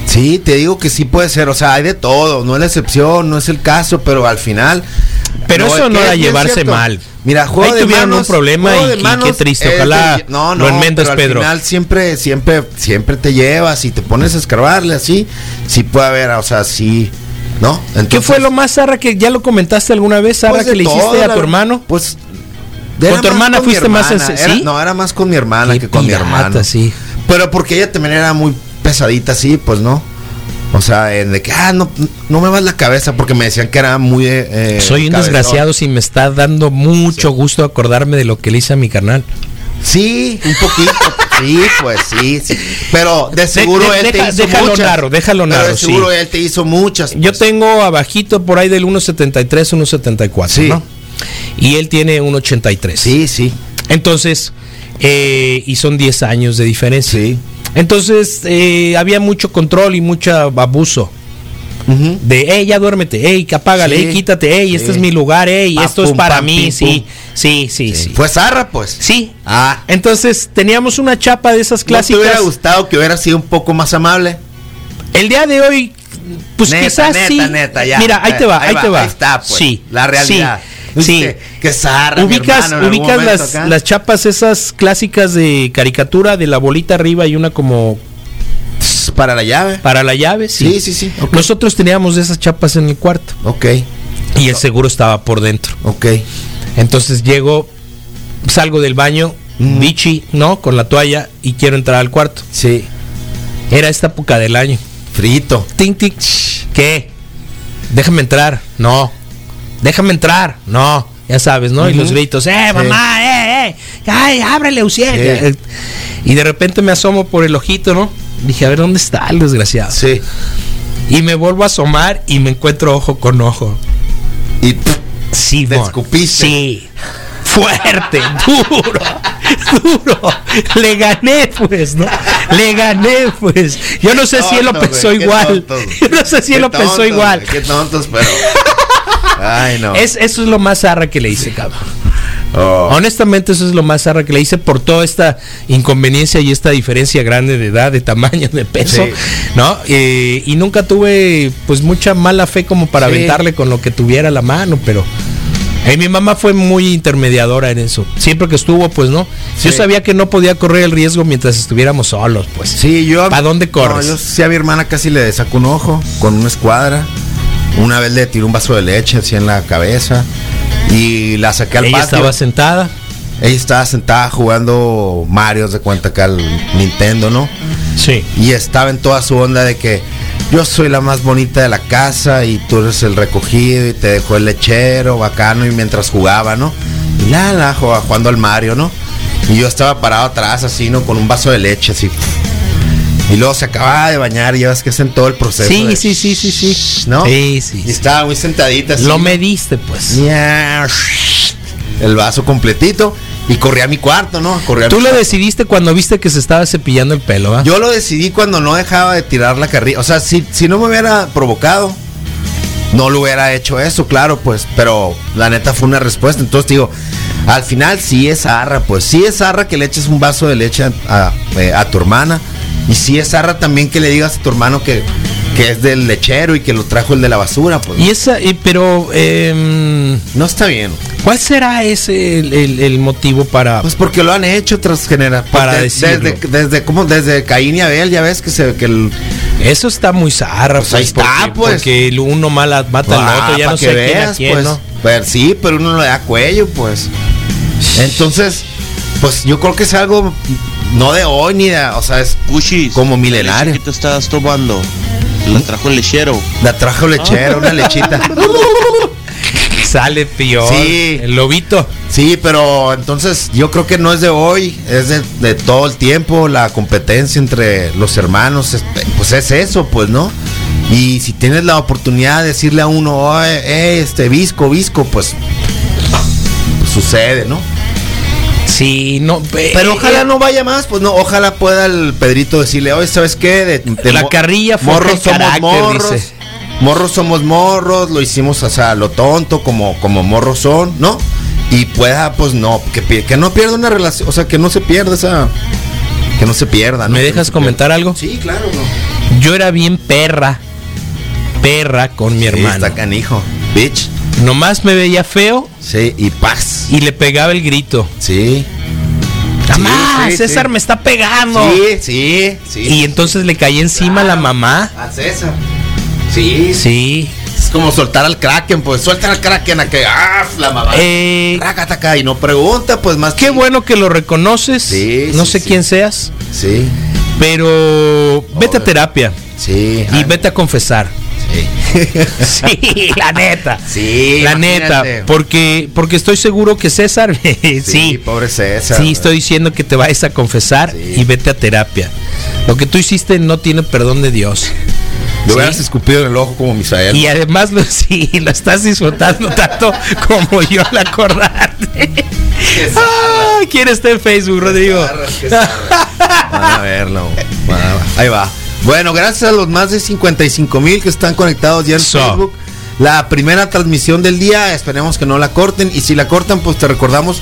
Sí, te digo que sí puede ser, o sea, hay de todo, no es la excepción, no es el caso, pero al final. Pero eso es no era llevarse cierto. mal. Mira, juego Ahí de tuvieron manos, un problema y- de y qué manos triste, de- ojalá no, lo no, enmendas, pero Pedro. Al final siempre, siempre, siempre te llevas y te pones a escarbarle así, sí puede haber, o sea, sí, ¿no? ¿Qué fue lo más zarra que ya lo comentaste alguna vez, Sara, pues, que le hiciste a tu hermano? Pues. ¿Con tu hermana fuiste más era- sí? No, era más con mi hermana Qué que con mi hermano. sí. Pero porque ella también era muy pesadita así, pues no. O sea, en de que, ah, no, no me vas la cabeza porque me decían que era muy... eh, Soy un cabezón. desgraciado si me está dando mucho gusto acordarme de lo que le hice a mi carnal. Sí, un poquito. Sí, pues sí, sí. Pero de seguro de- él deja- te hizo déjalo muchas. narro, déjalo Pero narro, de sí. seguro él te hizo muchas. Yo pues. tengo abajito por ahí del 1.73, 1.74, Sí. ¿no? Y él tiene 1.83. Sí, sí. Entonces, eh, y son 10 años de diferencia. Sí. Entonces, eh, había mucho control y mucho abuso. De, hey, ya duérmete, hey, que apágale, Sí. hey, quítate, hey, este Sí. es mi lugar, hey, Pa, esto es para pam, mí, pim, sí, sí, sí, sí. Fue zarra, pues. Sí. Ah. Entonces, teníamos una chapa de esas ¿No te hubiera clásicas. gustado que hubiera sido un poco más amable? El día de hoy, pues Neta, quizás neta, sí. neta, ya. Mira, ahí te va, ahí, Ahí te va, ahí está, pues, Sí. la realidad. Sí. qué zarra, Ubicas, hermano, ubicas las, acá. las chapas esas clásicas de caricatura de la bolita arriba y una como Para la llave. para la llave. Sí, Sí, sí, sí. Nosotros teníamos esas chapas en el cuarto Ok, y el seguro estaba por dentro. ok. Entonces llego, salgo del baño, bichi, ¿no? Con la toalla y quiero entrar al cuarto. Sí. Era esta época del año. Frito. Ting, ting, ¿Qué? Déjame entrar. No. Déjame entrar. No. Ya sabes, ¿no? Y los gritos, ¡eh, mamá! ¡eh, eh! ¡Ay, ábrele, Uciel! Sí. Y de repente me asomo por el ojito, ¿no? Dije, a ver, ¿dónde está el desgraciado? Sí. Y me vuelvo a asomar y me encuentro ojo con ojo. Y Sí, Te escupiste. Sí. Fuerte, duro, duro. Le gané, pues, ¿no? Le gané, pues. Yo no sé si él lo pensó igual. Yo no sé si él lo pensó igual. Qué tontos, pero. Ay, no. Es, eso es lo más zarra que le hice, cabrón. Oh. Honestamente, eso es lo más zarra que le hice por toda esta inconveniencia y esta diferencia grande de edad, de tamaño, de peso, Sí. ¿no? Eh, y nunca tuve, pues, mucha mala fe como para Sí. aventarle con lo que tuviera la mano, pero. eh, mi mamá fue muy intermediadora en eso. Siempre que estuvo, pues no. Yo sabía que no podía correr el riesgo mientras estuviéramos solos, pues. Sí, yo. ¿Pa' dónde corres? No, yo sí a mi hermana casi le saco un ojo con una escuadra. Una vez le tiré un vaso de leche así en la cabeza. Y la saqué al Ella patio. estaba sentada. Ella estaba sentada jugando Mario, de cuenta acá al Nintendo, ¿no? Sí. Y estaba en toda su onda de que yo soy la más bonita de la casa y tú eres el recogido y te dejó el lechero, bacano, y mientras jugaba, ¿no? Y la, la, jugaba- jugando al Mario, ¿no? Y yo estaba parado atrás así, ¿no? Con un vaso de leche así. Y luego se acababa de bañar y ya ves que hacen todo el proceso. Sí, de- sí, sí, sí, sí. ¿No? Sí, sí. Y estaba muy sentadita así. Lo mediste, pues. El vaso completito. Y corrí a mi cuarto, ¿no? Corrí a Tú mi lo cuarto. decidiste cuando viste que se estaba cepillando el pelo, ¿ah? Yo lo decidí cuando no dejaba de tirar la carrilla. O sea, si, si no me hubiera provocado, no lo hubiera hecho eso, claro, pues. Pero la neta fue una respuesta. Entonces digo, al final sí es arra, pues. Sí es arra que le eches un vaso de leche a, a- eh, a tu hermana. Y sí es arra también que le digas a tu hermano que, que es del lechero y que lo trajo el de la basura, pues. Y esa, y- pero, em, no está bien. ¿cuál será ese el, el- el motivo para... Pues porque lo han hecho tras generaciones. Para decirlo. Desde, desde, como desde Caín y Abel, ya ves que se que el, eso está muy zarra, Pues ahí está, porque, pues. porque el uno mala mata al Ah, otro, ya no que sé quién a veas, quién, pues. ¿no? Pero sí, pero uno le da cuello, pues. Entonces, pues yo creo que es algo no de hoy ni de, o sea, es Como milenario. que te estabas tomando? La trajo el lechero. la trajo lechera, una lechita. Sale peor. Sí. El lobito. Sí, pero entonces yo creo que no es de hoy, es de, de todo el tiempo, la competencia entre los hermanos, es- pues es eso, pues, ¿no? Y si tienes la oportunidad de decirle a uno, "Oye, eh, este visco, visco, pues, pues sucede, ¿no? Sí, no. Pero eh, ojalá eh, no vaya más, pues no, ojalá pueda el Pedrito decirle, oye, ¿sabes qué? De, de La carrilla morros somos carácter, morros. dice. Morros somos morros, lo hicimos, o sea, lo tonto, como, como morros son, ¿no? Y pueda, pues no, que, que no pierda una relación, o sea, que no se pierda esa. Que no se pierda, ¿no? ¿Me dejas no comentar pierda. algo? Sí, claro, no. Yo era bien perra. Perra con mi Sí, hermano. está canijo. Bitch. Nomás me veía feo Sí, y paz. y le pegaba el grito. Sí. ¡Mamá! sí, César sí. me está pegando. Sí, sí, sí. Y entonces le caí encima a la mamá. A César. Sí, Sí. Es como soltar al Kraken, pues suelta al Kraken a que ¡ah! la mamá. Eh, Rácata y no pregunta, pues más qué bueno que lo reconoces. Sí, no sé quién seas, Sí, pero vete a terapia sí. y vete a confesar. Sí. La neta. Sí, la imagínate. neta, porque porque estoy seguro que César sí, Sí, pobre César. Sí, estoy diciendo que te vayas a confesar Sí. y vete a terapia. Lo que tú hiciste no tiene perdón de Dios. Sí. hubieras escupido en el ojo como Misael. Y además lo, sí, lo estás disfrutando tanto como yo al acordarte. Ah, ¿Quién está en Facebook, Rodrigo? Van a verlo. Van a- Ahí va. Bueno, gracias a los más de 55 mil que están conectados ya en So. Facebook. La primera transmisión del día, esperemos que no la corten. Y si la cortan, pues te recordamos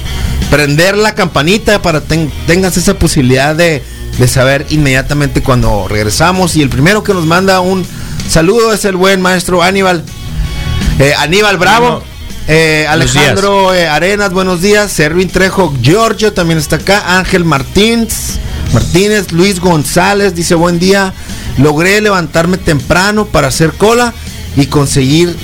prender la campanita para ten- tengas esa posibilidad de, de saber inmediatamente cuando regresamos. Y el primero que nos manda un saludo es el buen maestro Aníbal. Eh, Aníbal Bravo. Eh, Alejandro eh, Arenas, buenos días. Servín Trejo, Giorgio también está acá. Ángel Martínez, Martínez, Luis González dice buen día. Logré levantarme temprano para hacer cola y conseguir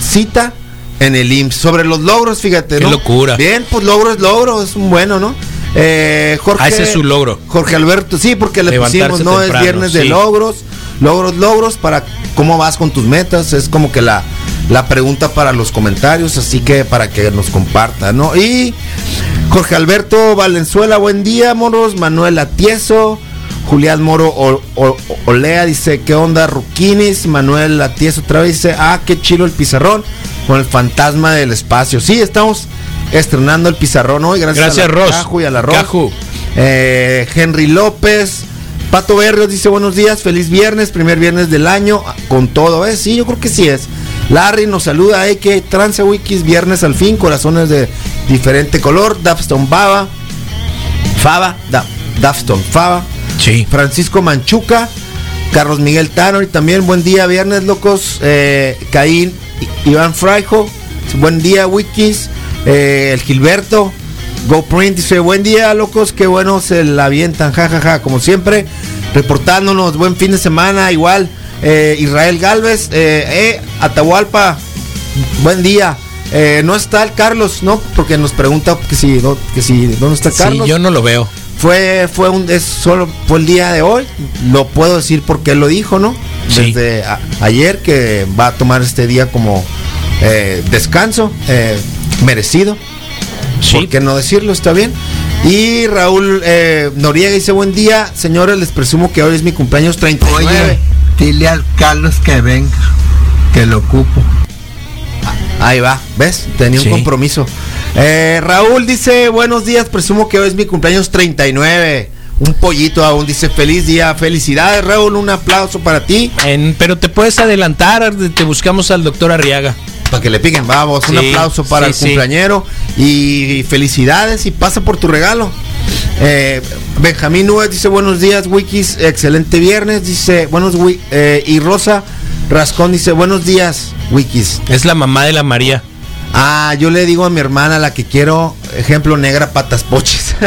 cita en el IMSS. Sobre los logros, fíjate, Qué ¿no? locura. Bien, pues logro es logro, es un bueno, ¿no? Eh, Jorge, Ah, ese es su logro. Jorge Alberto, sí, porque le Levantarse pusimos, no temprano, es viernes de logros, logros, logros para cómo vas con tus metas, es como que la, la pregunta para los comentarios, así que para que nos compartan, ¿no? Y Jorge Alberto Valenzuela, buen día, moros, Manuel Atieso, Julián Moro O- O- Olea dice, ¿qué onda, Ruquinis? Manuel Atieso otra vez dice, ah, qué chido el pizarrón con el fantasma del espacio. Sí, estamos estrenando el pizarrón hoy, gracias, Gracias, a la Ros. Caju y a la. Eh, Henry López, Pato Berrios dice buenos días, feliz viernes, primer viernes del año, con todo, ¿eh? Sí, yo creo que sí es. Larry nos saluda, eh, que Trance Wikis, viernes al fin, corazones de diferente color, Dapston Baba, Fava, Da- Dapston Fava, Sí. Francisco Manchuca, Carlos Miguel Tano y también buen día, viernes locos, eh, Caín, Iván Fraijo, buen día, Wikis, eh, el Gilberto, GoPrint dice buen día, locos, qué bueno se la avientan, jajaja, como siempre, reportándonos, buen fin de semana, igual, eh, Israel Galvez, eh, Atahualpa, buen día. Eh, no está el Carlos, ¿no? Porque nos pregunta que si, do- que si dónde está Sí, Carlos. yo no lo veo. Fue, fue un, es solo fue el día de hoy. Lo puedo decir porque él lo dijo, ¿no? Sí. Desde a- ayer que va a tomar este día como eh, descanso eh, merecido. Sí. ¿Por qué no decirlo? Está bien. Y Raúl eh, Noriega dice buen día, señores, les presumo que hoy es mi cumpleaños 39. Oye, dile al Carlos que venga, que lo ocupo. Ahí va, ¿ves? Tenía Sí. un compromiso. Eh, Raúl dice, buenos días, presumo que hoy es mi cumpleaños 39. Un pollito aún dice, feliz día, felicidades Raúl, un aplauso para ti. En- pero te puedes adelantar, te buscamos al doctor Arriaga. Para que le piquen, vamos, un aplauso para sí, el cumpleañero y felicidades y pasa por tu regalo. Eh, Benjamín Núñez dice buenos días, Wikis, excelente viernes, dice buenos eh, y Rosa Rascón dice buenos días, Wikis. Es la mamá de la María. Ah, yo le digo a mi hermana, la que quiero, ejemplo, negra patas poches.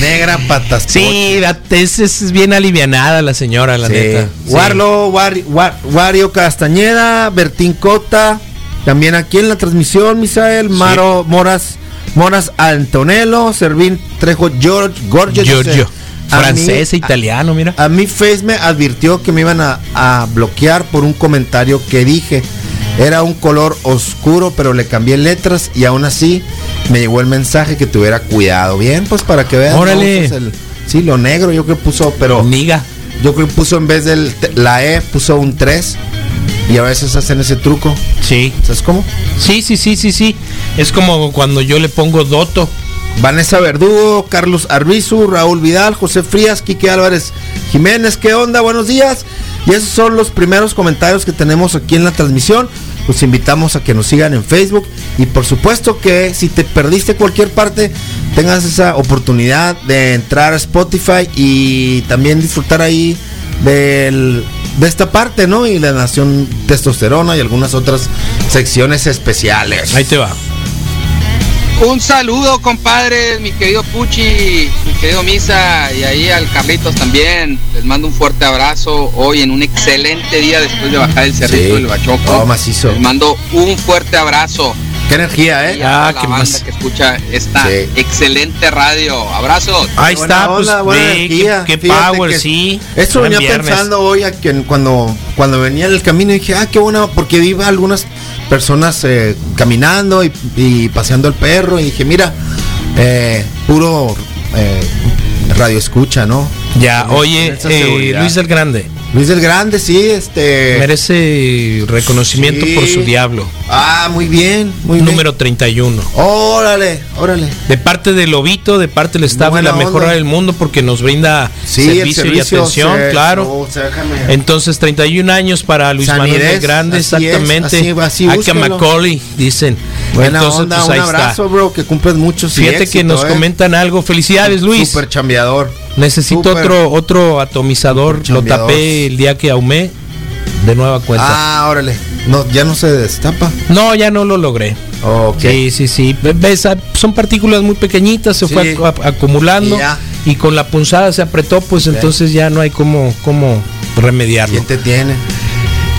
negra patas Sí, la- es, es bien alivianada la señora, la Sí. neta. Sí. Warlo, Wari- Wa- Wario Castañeda, Bertín Cota, también aquí en la transmisión, Misael, Maro Moras, Moras Antonello, Servín Trejo, George, Gorgio, Giorgio. A mí- Francés e italiano, mira. A, mí Face me advirtió que me iban a, a bloquear por un comentario que dije. Era un color oscuro, pero le cambié letras y aún así me llegó el mensaje que tuviera cuidado. Bien, pues para que vean. Órale. Pues el- sí, lo negro yo creo que puso, pero Niga. yo creo que puso en vez de la E, puso un 3. Y a veces hacen ese truco. Sí. ¿Sabes cómo? Sí, sí, sí, sí, sí. Es como cuando yo le pongo Doto. Vanessa Verdugo, Carlos Arbizu, Raúl Vidal, José Frías, Quique Álvarez Jiménez, ¿qué onda? Buenos días. Y esos son los primeros comentarios que tenemos aquí en la transmisión. Los invitamos a que nos sigan en Facebook y por supuesto que si te perdiste cualquier parte, tengas esa oportunidad de entrar a Spotify y también disfrutar ahí del, de esta parte, ¿no? Y la Nación Testosterona y algunas otras secciones especiales. Ahí te va. Un saludo, compadres, mi querido Puchi, mi querido Misa, y ahí al Carlitos también. Les mando un fuerte abrazo hoy en un excelente día después de bajar el cerrito Sí. del Bachoco. Oh, macizo. Les mando un fuerte abrazo. Qué energía, Y ¿eh? Ah, la qué banda más. que escucha esta Sí. excelente radio. Abrazos. Ahí Buena está, pues, onda, buena ve, energía. qué, qué power, que sí. Eso Buen venía viernes. pensando hoy a que cuando, cuando venía en el camino dije, ah, qué bueno, porque vi algunas personas eh, caminando y, y paseando el perro y dije, mira, eh, puro eh, radio escucha, ¿no? Ya, oye, eh. Luis el Grande, Luis del Grande, sí, este... merece reconocimiento Sí. por su diablo. Ah, muy bien, muy bien. Número 31. Órale, órale. De parte del Lobito, de parte del staff de la mejor onda. del mundo, porque nos brinda Sí, servicio, el y atención, se- claro. no, o sea, déjame- Entonces, 31 años para Luis San Manuel del Inés, Grande, así es, exactamente. así- así. Macaulay, dicen. Buena Entonces, onda, pues un abrazo, está. bro, que cumples muchos Fíjate que nos eh. comentan algo. Felicidades, Luis. Super chambeador. Necesito otro otro atomizador. Lo tapé el día que ahumé. De nueva cuenta. Ah, órale. No, ya no se destapa. No, ya no lo logré. Ok. Sí, sí, sí. Ve- ves, ah, son partículas muy pequeñitas, se Sí. fue ac- ac- acumulando Y y con la punzada se apretó, pues entonces ya no hay cómo, cómo remediarlo. ¿Quién te tiene?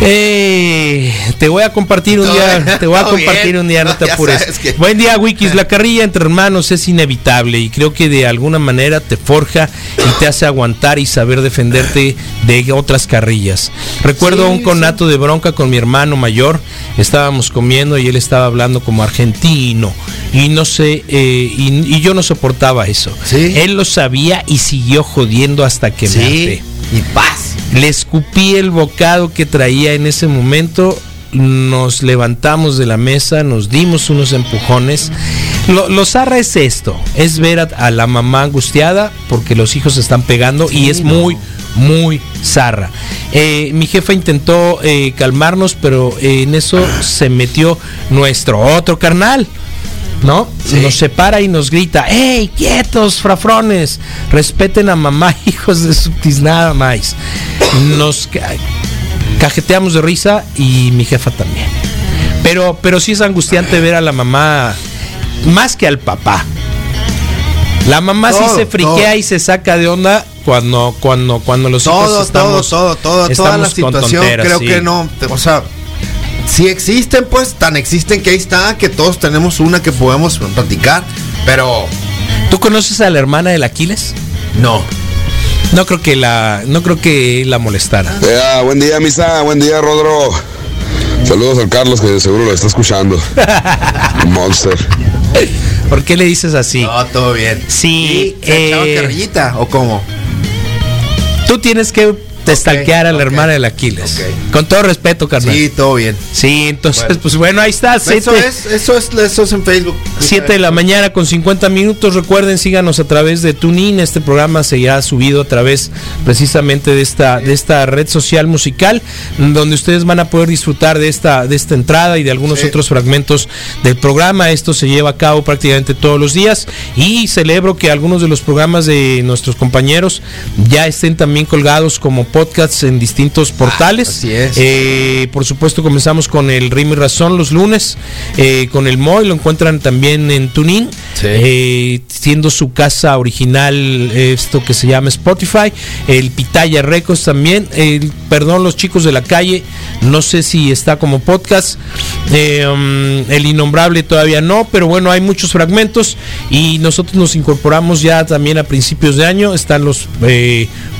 Eh, te voy a compartir un día, te voy a compartir bien. un día, no No, te apures. que- Buen día, Wikis. La carrilla entre hermanos es inevitable y creo que de alguna manera te forja y te hace aguantar y saber defenderte de otras carrillas. Recuerdo Sí, un conato de bronca con mi hermano mayor. Estábamos comiendo y él estaba hablando como argentino y no sé, eh, y, y yo no soportaba eso. Sí. Él lo sabía y siguió jodiendo hasta que me harté. Y paz. Le escupí el bocado que traía en ese momento. Nos levantamos de la mesa, nos dimos unos empujones. Lo, lo zarra es esto: es ver a, a la mamá angustiada porque los hijos se están pegando y es muy, muy zarra. Eh, mi jefa intentó eh, calmarnos, pero eh, en eso se metió nuestro otro carnal. ¿No? Nos separa y nos grita, ¡Ey, quietos, frafrones! Respeten a mamá, hijos de su tiznada maíz. Nos ca- cajeteamos de risa y mi jefa también. Pero, pero sí es angustiante ver a la mamá más que al papá. La mamá sí se friquea todo. y se saca de onda cuando, cuando, cuando los hijos Todo, estamos, todo, todo, todo, toda la situación creo sí. que no, o sea, si existen, pues tan existen que ahí está, que todos tenemos una que podemos platicar, pero ¿Tú conoces a la hermana del Aquiles? no. No creo que la, no creo que la molestara. Buen día, Misa, buen día, Rodro. Saludos al Carlos, que seguro lo está escuchando. Monster. ¿Por qué le dices así? No, todo bien. Sí, ¿Y se eh, carrillita o cómo? Tú tienes que destalquear a la hermana del Aquiles. Con todo respeto, carnal. Sí, Sí, todo bien. entonces, Bueno. pues bueno, ahí está. Eso es, eso es, eso es en Facebook. 7 de la mañana con 50 minutos. Recuerden, síganos a través de TuneIn. Este programa se ha subido a través precisamente de esta, de esta red social musical, donde ustedes van a poder disfrutar de esta, de esta entrada y de algunos Sí. otros fragmentos del programa. Esto se lleva a cabo prácticamente todos los días. Y celebro que algunos de los programas de nuestros compañeros ya estén también colgados como podcasts en distintos portales. así es. Eh, por supuesto, comenzamos con el Ritmo y Razón los lunes, eh, con el Moy, lo encuentran también en Tunin, Sí. eh, siendo su casa original esto que se llama Spotify, el Pitaya Records también, el, perdón, los chicos de la calle, no sé si está como podcast, um, el Innombrable todavía no, pero bueno, hay muchos fragmentos y nosotros nos incorporamos ya también a principios de año, están los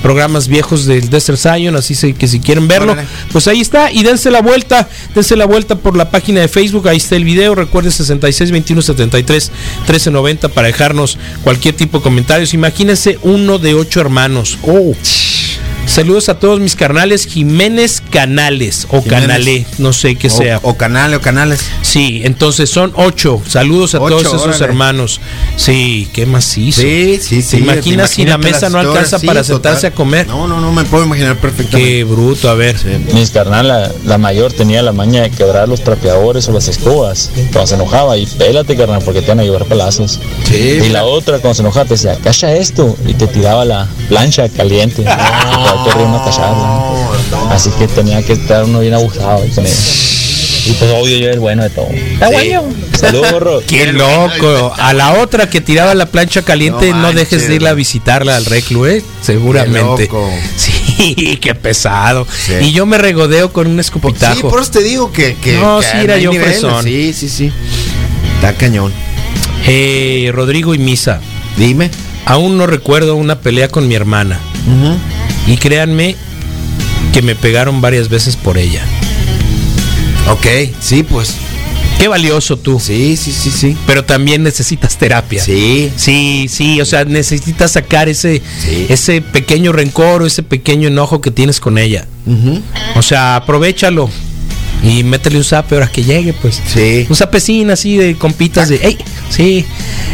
programas viejos del Sylvester Zion, así se- que si quieren verlo, Órale. pues ahí está y dense la vuelta, dense la vuelta por la página de Facebook, ahí está el video, recuerden 66 21 73 13 90 para dejarnos cualquier tipo de comentarios. Imagínense uno de ocho hermanos. Oh. Saludos a todos mis carnales Jiménez Canales o Jiménez. Canalé, no sé qué O- sea. O, canales o canales. Sí, entonces son ocho. Saludos a Ocho, todos esos órale. hermanos. Sí, qué macizo. Sí, sí, sí. ¿Te imaginas si la mesa no alcanza sí, para total. sentarse a comer? No, no, no me puedo imaginar perfectamente. Qué bruto, a ver. Mis carnal, la, la mayor tenía la maña de quebrar los trapeadores o las escobas. Cuando se enojaba y pélate, carnal, porque te van a llevar palazos. Sí, Y la otra, cuando se enojaba, te decía, cacha esto. Y te tiraba la plancha caliente. Una. Así que tenía que estar uno bien abusado ahí con ella. Y pues obvio yo era el bueno de todo. Está bueno. Saludos, morro. Qué loco. A la otra que tiraba la plancha caliente, No no, dejes de irla a visitarla al reclu, ¿eh? Seguramente. Qué loco. Sí, qué pesado. Sí. Y yo me regodeo con un Sí, escupitajo. por eso te digo que. que No, que sí, era yo fresón. Sí, sí, sí. Está cañón. Eh, Rodrigo y Misa. Dime. Aún no recuerdo una pelea con mi hermana. Y créanme que me pegaron varias veces por ella. Ok, sí, pues. Qué valioso tú. Sí, sí, sí, sí. Pero también necesitas terapia. Sí. Sí, sí, o sea, necesitas sacar ese, Sí. ese pequeño rencor o ese pequeño enojo que tienes con ella. O sea, aprovechalo y métele un zape ahora que llegue, pues. Sí. Un zapecín así de compitas de, ey, sí.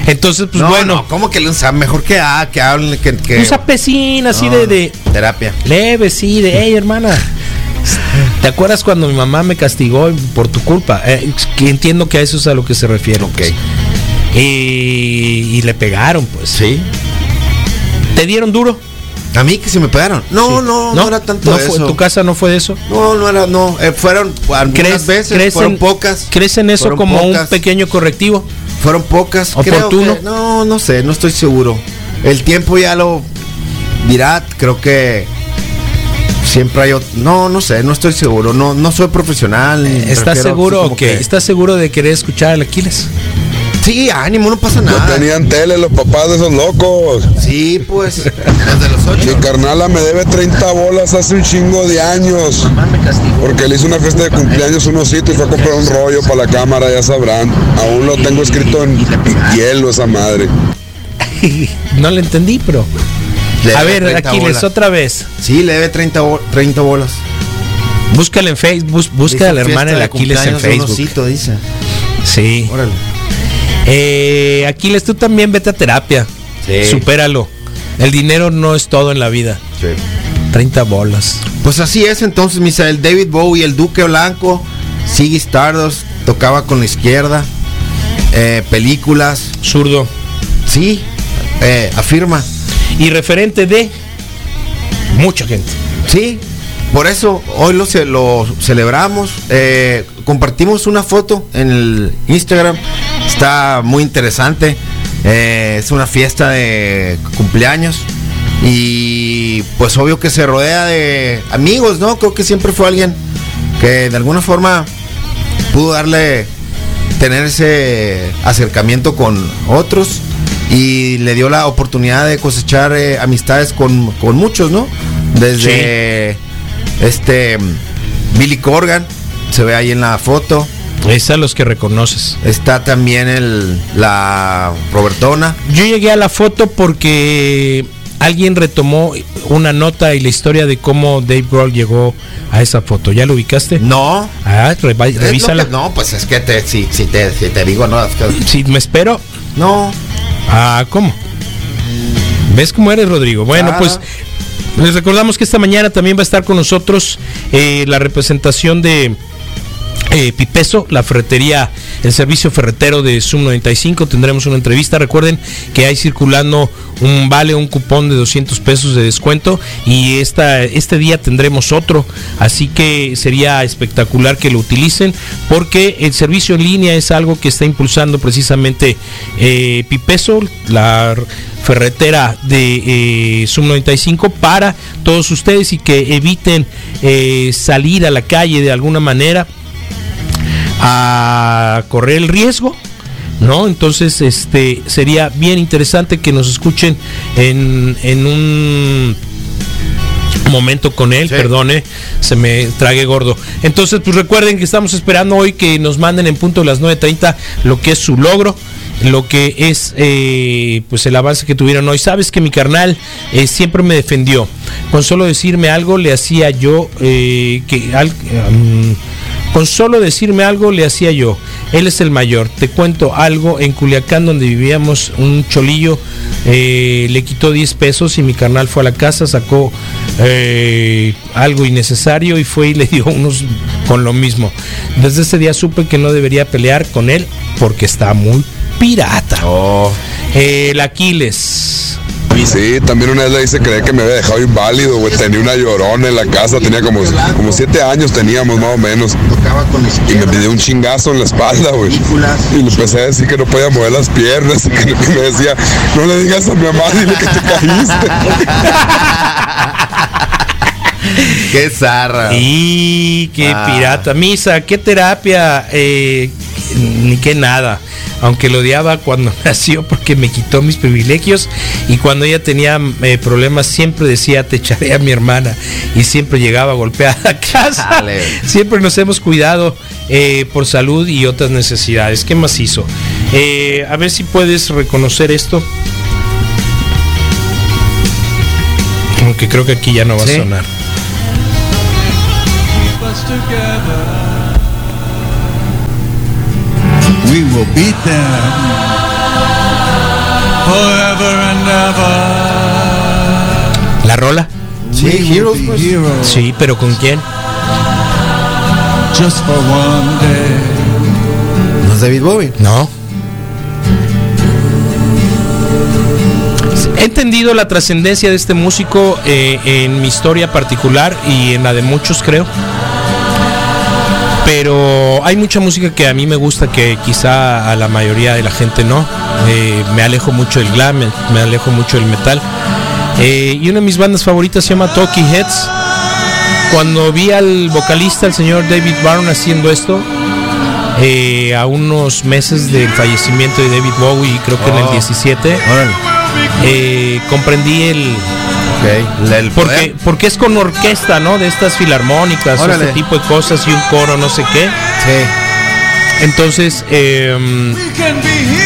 Entonces, pues no, bueno, no, ¿cómo que le usa? Mejor que, ah, que hablen, que. que un zapecín así No, de, de Terapia. leve, sí, de, hey, hermana. ¿Te acuerdas cuando mi mamá me castigó por tu culpa? Eh, que entiendo que a eso es a lo que se refiere. Ok. pues. Y, y le pegaron, pues. Sí. ¿Te dieron duro? A mí que se me pegaron. No, Sí. no, no, era tanto ¿No eso. ¿En tu casa no fue de eso? No, no era, no. eh, fueron algunas ¿Crees, veces, crees fueron en, pocas. ¿Crees en eso como un pequeño correctivo? Fueron pocas. ¿Oportuno? Creo que- no, no sé, no estoy seguro. El tiempo ya lo dirá. Creo que siempre hay. ot- No, no sé, no estoy seguro. No, no soy profesional. ¿Estás seguro como que, ¿Estás seguro de querer escuchar al Aquiles? Sí, ánimo, no pasa No nada. tenían tele los papás de esos locos. Sí, pues. Desde los Mi ocho. carnala me debe 30 bolas hace un chingo de años. Porque le hice una fiesta de cumpleaños un osito y fue a comprar un rollo para la cámara, ya sabrán. Aún lo tengo escrito en hielo esa madre. No le entendí, pero. Le A ver, 30 Aquiles, bolas. otra vez. Sí, le debe 30, bo- 30 bolas. Búscala en Facebook, bus- busca a la hermana de Aquiles en Facebook. osito, dice. Sí. Órale. Eh, Aquiles, tú también vete a terapia. Sí. Supéralo. El dinero no es todo en la vida. 30 bolas. Pues así es entonces, Misael. David Bowie, el Duque Blanco, Siggy Stardust, tocaba con la izquierda. eh, películas. Zurdo. Sí, eh, afirma. Y referente de mucha gente. Sí, por eso hoy lo, ce- lo celebramos. eh, compartimos una foto en el Instagram. Está muy interesante. eh, es una fiesta de cumpleaños. Y pues obvio que se rodea de amigos, ¿no? Creo que siempre fue alguien que de alguna forma pudo darle, tener ese acercamiento con otros y le dio la oportunidad de cosechar eh, amistades con, con muchos, ¿no? Desde este Billy Corgan, se ve ahí en la foto. Es a los que reconoces. Está también el, la Robertona. Yo llegué a la foto porque alguien retomó una nota y la historia de cómo Dave Grohl llegó a esa foto. ¿Ya lo ubicaste? No. Ah, lo revísala. que- no, pues es que te, si, si te, si te digo, no. Si me espero. no. Ah, ¿cómo? ¿Ves cómo eres, Rodrigo? Bueno, Ah. pues les recordamos que esta mañana también va a estar con nosotros eh, la representación de eh, Pipeso, la ferretería, el servicio ferretero de Zoom 95. Tendremos una entrevista. Recuerden que hay circulando un vale, un cupón de 200 pesos de descuento y esta, este día tendremos otro. Así que sería espectacular que lo utilicen porque el servicio en línea es algo que está impulsando precisamente eh, Pipeso, la ferretera de eh, Zoom 95 para todos ustedes y que eviten eh, salir a la calle de alguna manera a correr el riesgo. ¿No? Entonces, este sería bien interesante que nos escuchen en, en un momento con él, perdone, se me trague gordo. Entonces, pues recuerden que estamos esperando hoy que nos manden en punto de las 9.30 lo que es su logro lo que es eh, pues el avance que tuvieron hoy. Sabes que mi carnal eh, siempre me defendió. Con solo decirme algo le hacía yo eh, que al- con solo decirme algo le hacía yo. Él es el mayor. Te cuento algo. En Culiacán, donde vivíamos, un cholillo eh, le quitó 10 pesos y mi carnal fue a la casa, sacó eh, algo innecesario y fue y le dio unos con lo mismo. Desde ese día supe que no debería pelear con él porque está muy pirata. Eh, el Aquiles. Sí, también una vez le hice creer que me había dejado inválido, güey. Tenía una llorona en la casa, tenía como, como siete años teníamos más o menos. Y me pidió un chingazo en la espalda, güey. Y le empecé a decir que no podía mover las piernas. Y que, que me decía, no le digas a mi mamá, dile que te caíste. Qué zarra. Y qué Ah. pirata. Misa, qué terapia, eh, ni qué nada. Aunque lo odiaba cuando nació porque me quitó mis privilegios y cuando ella tenía eh, problemas siempre decía te echaré a mi hermana y siempre llegaba golpeada a casa. Siempre nos hemos cuidado eh, por salud y otras necesidades. ¿Qué más hizo? Eh, a ver si puedes reconocer esto. Aunque creo que aquí ya no va Sí. a sonar. We will beat them forever and ever. ¿La rola? Sí, Heroes, pues. heroes Sí, pero ¿con quién? just for one day. No es David Bowie. No. He entendido la trascendencia de este músico eh, en mi historia particular y en la de muchos, creo. Pero hay mucha música que a mí me gusta que quizá a la mayoría de la gente no. Eh, me alejo mucho del glam, me, alejo mucho del metal. Eh, y una de mis bandas favoritas se llama Talking Heads. Cuando vi al vocalista, el señor David Byrne, haciendo esto, eh, a unos meses del fallecimiento de David Bowie, creo que en el Oh. 17, Órale. eh, comprendí el, Ok. El porque, porque es con orquesta, ¿no? De estas filarmónicas, Órale. este tipo de cosas y un coro, no sé qué. Sí. Entonces, eh,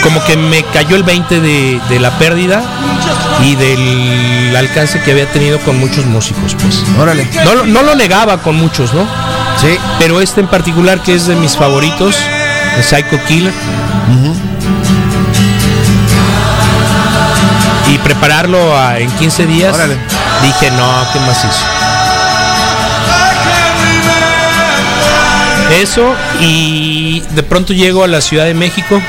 como que me cayó el 20 de, de la pérdida y del alcance que había tenido con muchos músicos, pues. Órale. No, lo- no lo negaba con muchos, ¿no? Sí. Pero este en particular, que es de mis favoritos, el Psycho Killer. Y prepararlo a- en 15 días, Órale. dije, no, ¿qué más hizo? Eso, y de pronto llego a la Ciudad de México,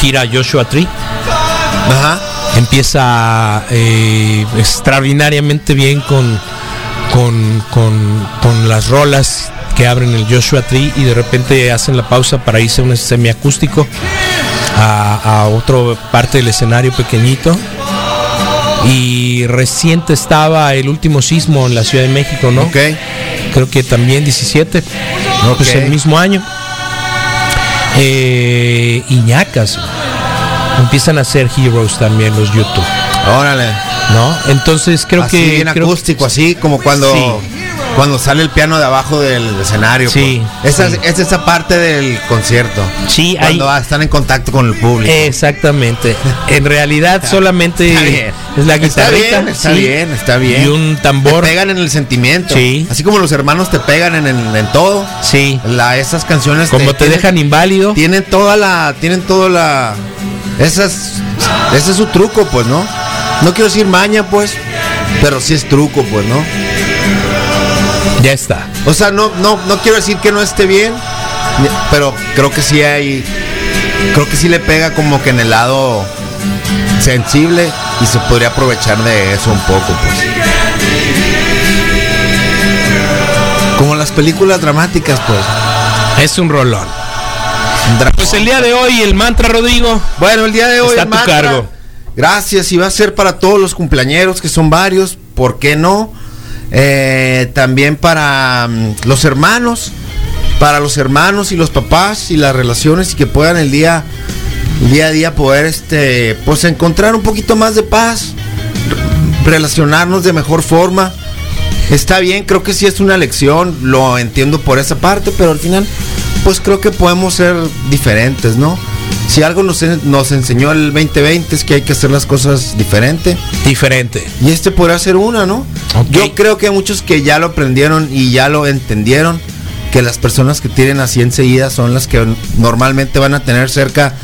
gira Joshua Tree, Ajá. empieza eh, extraordinariamente bien con, con, con, con las rolas que abren el Joshua Tree y de repente hacen la pausa para irse a un semiacústico a, a otra parte del escenario pequeñito. Y reciente estaba el último sismo en la Ciudad de México, ¿no? Ok. Creo que también 17, pues Ok. el mismo año. Eh, Iñacas, empiezan a hacer Heroes también los YouTube, Órale. ¿no? Entonces creo así que bien creo- acústico, así como cuando Sí. Cuando sale el piano de abajo del escenario. Sí, pues. Esa, sí. Es, es esa parte del concierto. Sí, hay- Cuando están en contacto con el público. Exactamente. En realidad solamente Está bien. es la Está guitarrita, bien, está sí, bien, está bien. y un tambor. Te pegan en el sentimiento. Sí. Así como los hermanos te pegan en, en- en todo. Sí. La, esas canciones Como te tienen- dejan inválido. tienen toda la tienen toda la esas ese es su truco pues no no quiero decir maña pues pero sí es truco pues no Ya está. o sea no no no quiero decir que no esté bien pero creo que sí hay creo que sí le pega como que en el lado sensible y se podría aprovechar de eso un poco pues como las películas dramáticas pues Es un rolón. Pues el día de hoy el mantra Rodrigo. Bueno, el día de hoy Está el a tu mantra, cargo. Gracias, y va a ser para todos los cumpleañeros, que son varios, ¿por qué no? Eh, también para mm, los hermanos, para los hermanos y los papás y las relaciones, y que puedan el día, día a día poder este, pues encontrar un poquito más de paz, re- relacionarnos de mejor forma. Está bien, creo que sí es una lección, lo entiendo por esa parte, pero al final, pues creo que podemos ser diferentes, ¿no? Si algo nos, nos enseñó el 2020 es que hay que hacer las cosas diferente. Diferente. Y este podrá ser una, ¿no? Yo creo que hay muchos que ya lo aprendieron y ya lo entendieron, que las personas que tienen así enseguida son las que normalmente van a tener cerca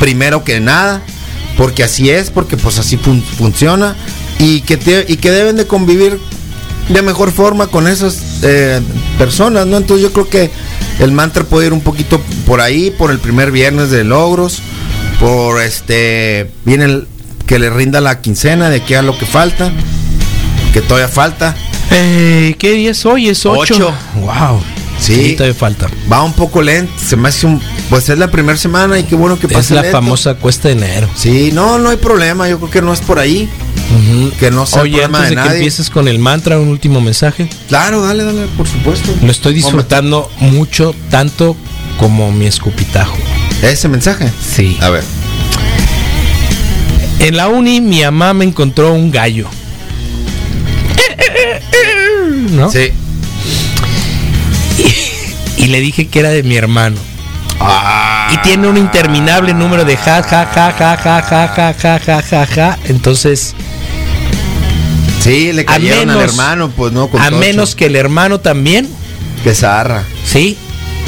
primero que nada, porque así es, porque pues así fun- funciona y que, te- y que deben de convivir de mejor forma con esas eh, personas, ¿no? Entonces yo creo que el mantra puede ir un poquito por ahí, por el primer viernes de logros, por este, viene el, que le rinda la quincena de que haga lo que falta, que todavía falta. Eh, ¿Qué día es hoy? Es 8. Ocho. Wow. Sí. todavía falta. Va un poco lento, se me hace un, pues es la primera semana y qué bueno que pase Es la lento. famosa cuesta de enero. Sí, no, no hay problema, yo creo que no es por ahí, que no sea Oye, problema antes de de, que nadie. empieces con el mantra, un último mensaje. Claro, dale, dale, por supuesto. Lo estoy disfrutando mucho, tanto como mi escupitajo. ¿Ese mensaje? Sí. A ver. En la uni, mi mamá me encontró un gallo. ¿No? Sí. Y, y le dije que era de mi hermano. Ah. Y tiene un interminable número de ja, ja, ja, ja, ja, ja, ja, ja, ja, ja, ja. Entonces, Sí, le A cayeron al menos- hermano, pues no, con a tocho. menos que el hermano también, que zarra. ¿sí?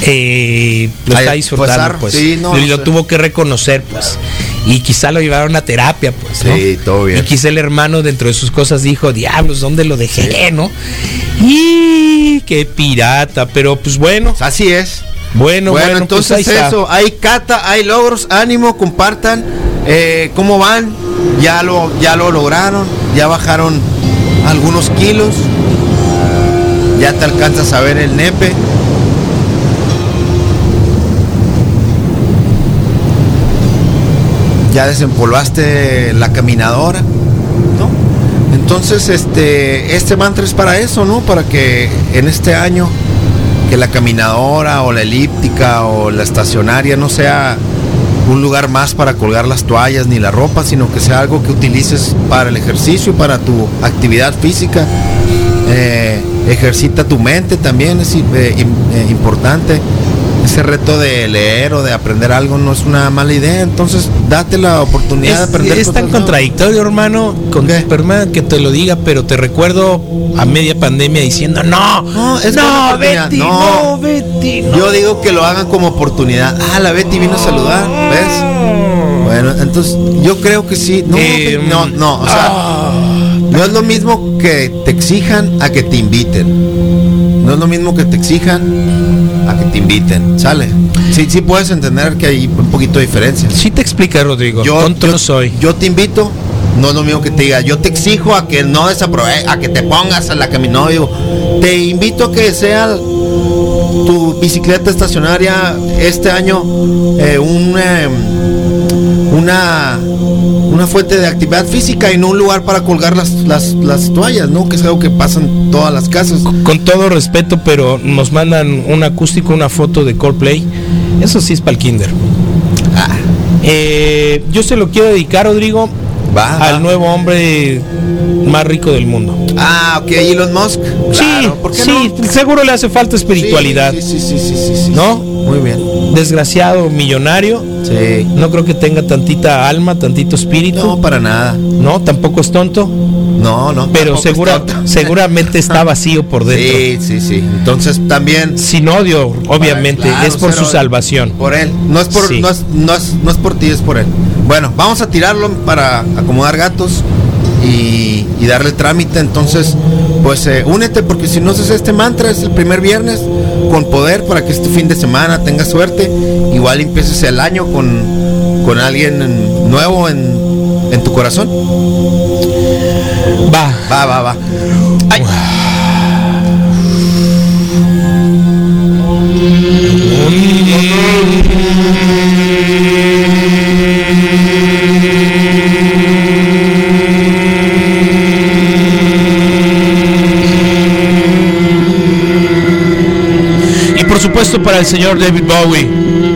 Eh, lo está pues, disfrutando, pues. sí, no, y lo sé. tuvo que reconocer, pues. Y quizá lo llevaron a terapia, pues. ¿no? Sí, todo bien. Y quizá el hermano dentro de sus cosas dijo, diablos, ¿dónde lo dejé, no? Y qué pirata, pero pues bueno, Así es. bueno, Bueno, bueno, pues, entonces está. eso, hay cata, hay logros, ánimo, compartan eh, cómo van, ya lo, ya lo lograron, ya bajaron algunos kilos, ya te alcanzas a ver el nepe. Ya desempolvaste la caminadora, ¿no? Entonces, este, este mantra es para eso, ¿no? Para que en este año que la caminadora o la elíptica o la estacionaria no sea un lugar más para colgar las toallas ni la ropa, sino que sea algo que utilices para el ejercicio, para tu actividad física. Eh, ejercita tu mente también, es eh, eh, importante. Ese reto de leer o de aprender algo no es una mala idea, entonces date la oportunidad de Es, aprender. es tan nuevas. contradictorio, hermano, con ¿Qué? perdona que te lo diga, pero te recuerdo a media pandemia diciendo, no, No, es no. Betty, No. no, Betty, no". Yo digo que lo hagan como oportunidad. Ah, la Betty vino a saludar, ¿ves? Bueno, entonces yo creo que sí. No, Eh, no, no, o sea, ah, no es lo mismo que te exijan a que te inviten. No es lo mismo que te exijan a que te inviten, ¿sale? Sí, sí puedes entender que hay un poquito de diferencia. sí te explica, Rodrigo, Yo, tonto yo- no soy. yo te invito, no es lo mismo que te diga, yo te exijo a que no desaprove, a que te pongas a la caminada. Digo, te invito a que sea tu bicicleta estacionaria este año eh, un, eh, una una fuente de actividad física y no un lugar para colgar las, las, las toallas, ¿no? Que es algo que pasa en todas las casas. Con todo respeto, pero nos mandan un acústico, una foto de Coldplay. Eso sí es para el kinder. Ah, Eh, yo se lo quiero dedicar, Rodrigo, va, al va. nuevo hombre más rico del mundo. Ah, ok, Elon Musk. Claro, ¿por qué sí, no? seguro le hace falta espiritualidad. Sí, sí, sí, sí, sí, sí, sí. ¿No? Muy bien. Desgraciado millonario. Sí. No creo que tenga tantita alma, tantito espíritu. No, para nada. No, tampoco es tonto, No, no. pero segura- seguramente está vacío por dentro. Sí, sí, sí. Entonces también Sin odio, obviamente, Claro, es por su salvación. por él. No es por, Sí. no, es, no, es, no es por ti, es por él. Bueno, vamos a tirarlo para acomodar gatos y, y darle trámite. Entonces, pues eh, únete porque si no haces este mantra es el primer viernes con poder para que este fin de semana tengas suerte. Igual empieces el año con, con alguien en- nuevo en, en tu corazón. Va. Va, va, va. Ay. Y por supuesto para el señor David Bowie.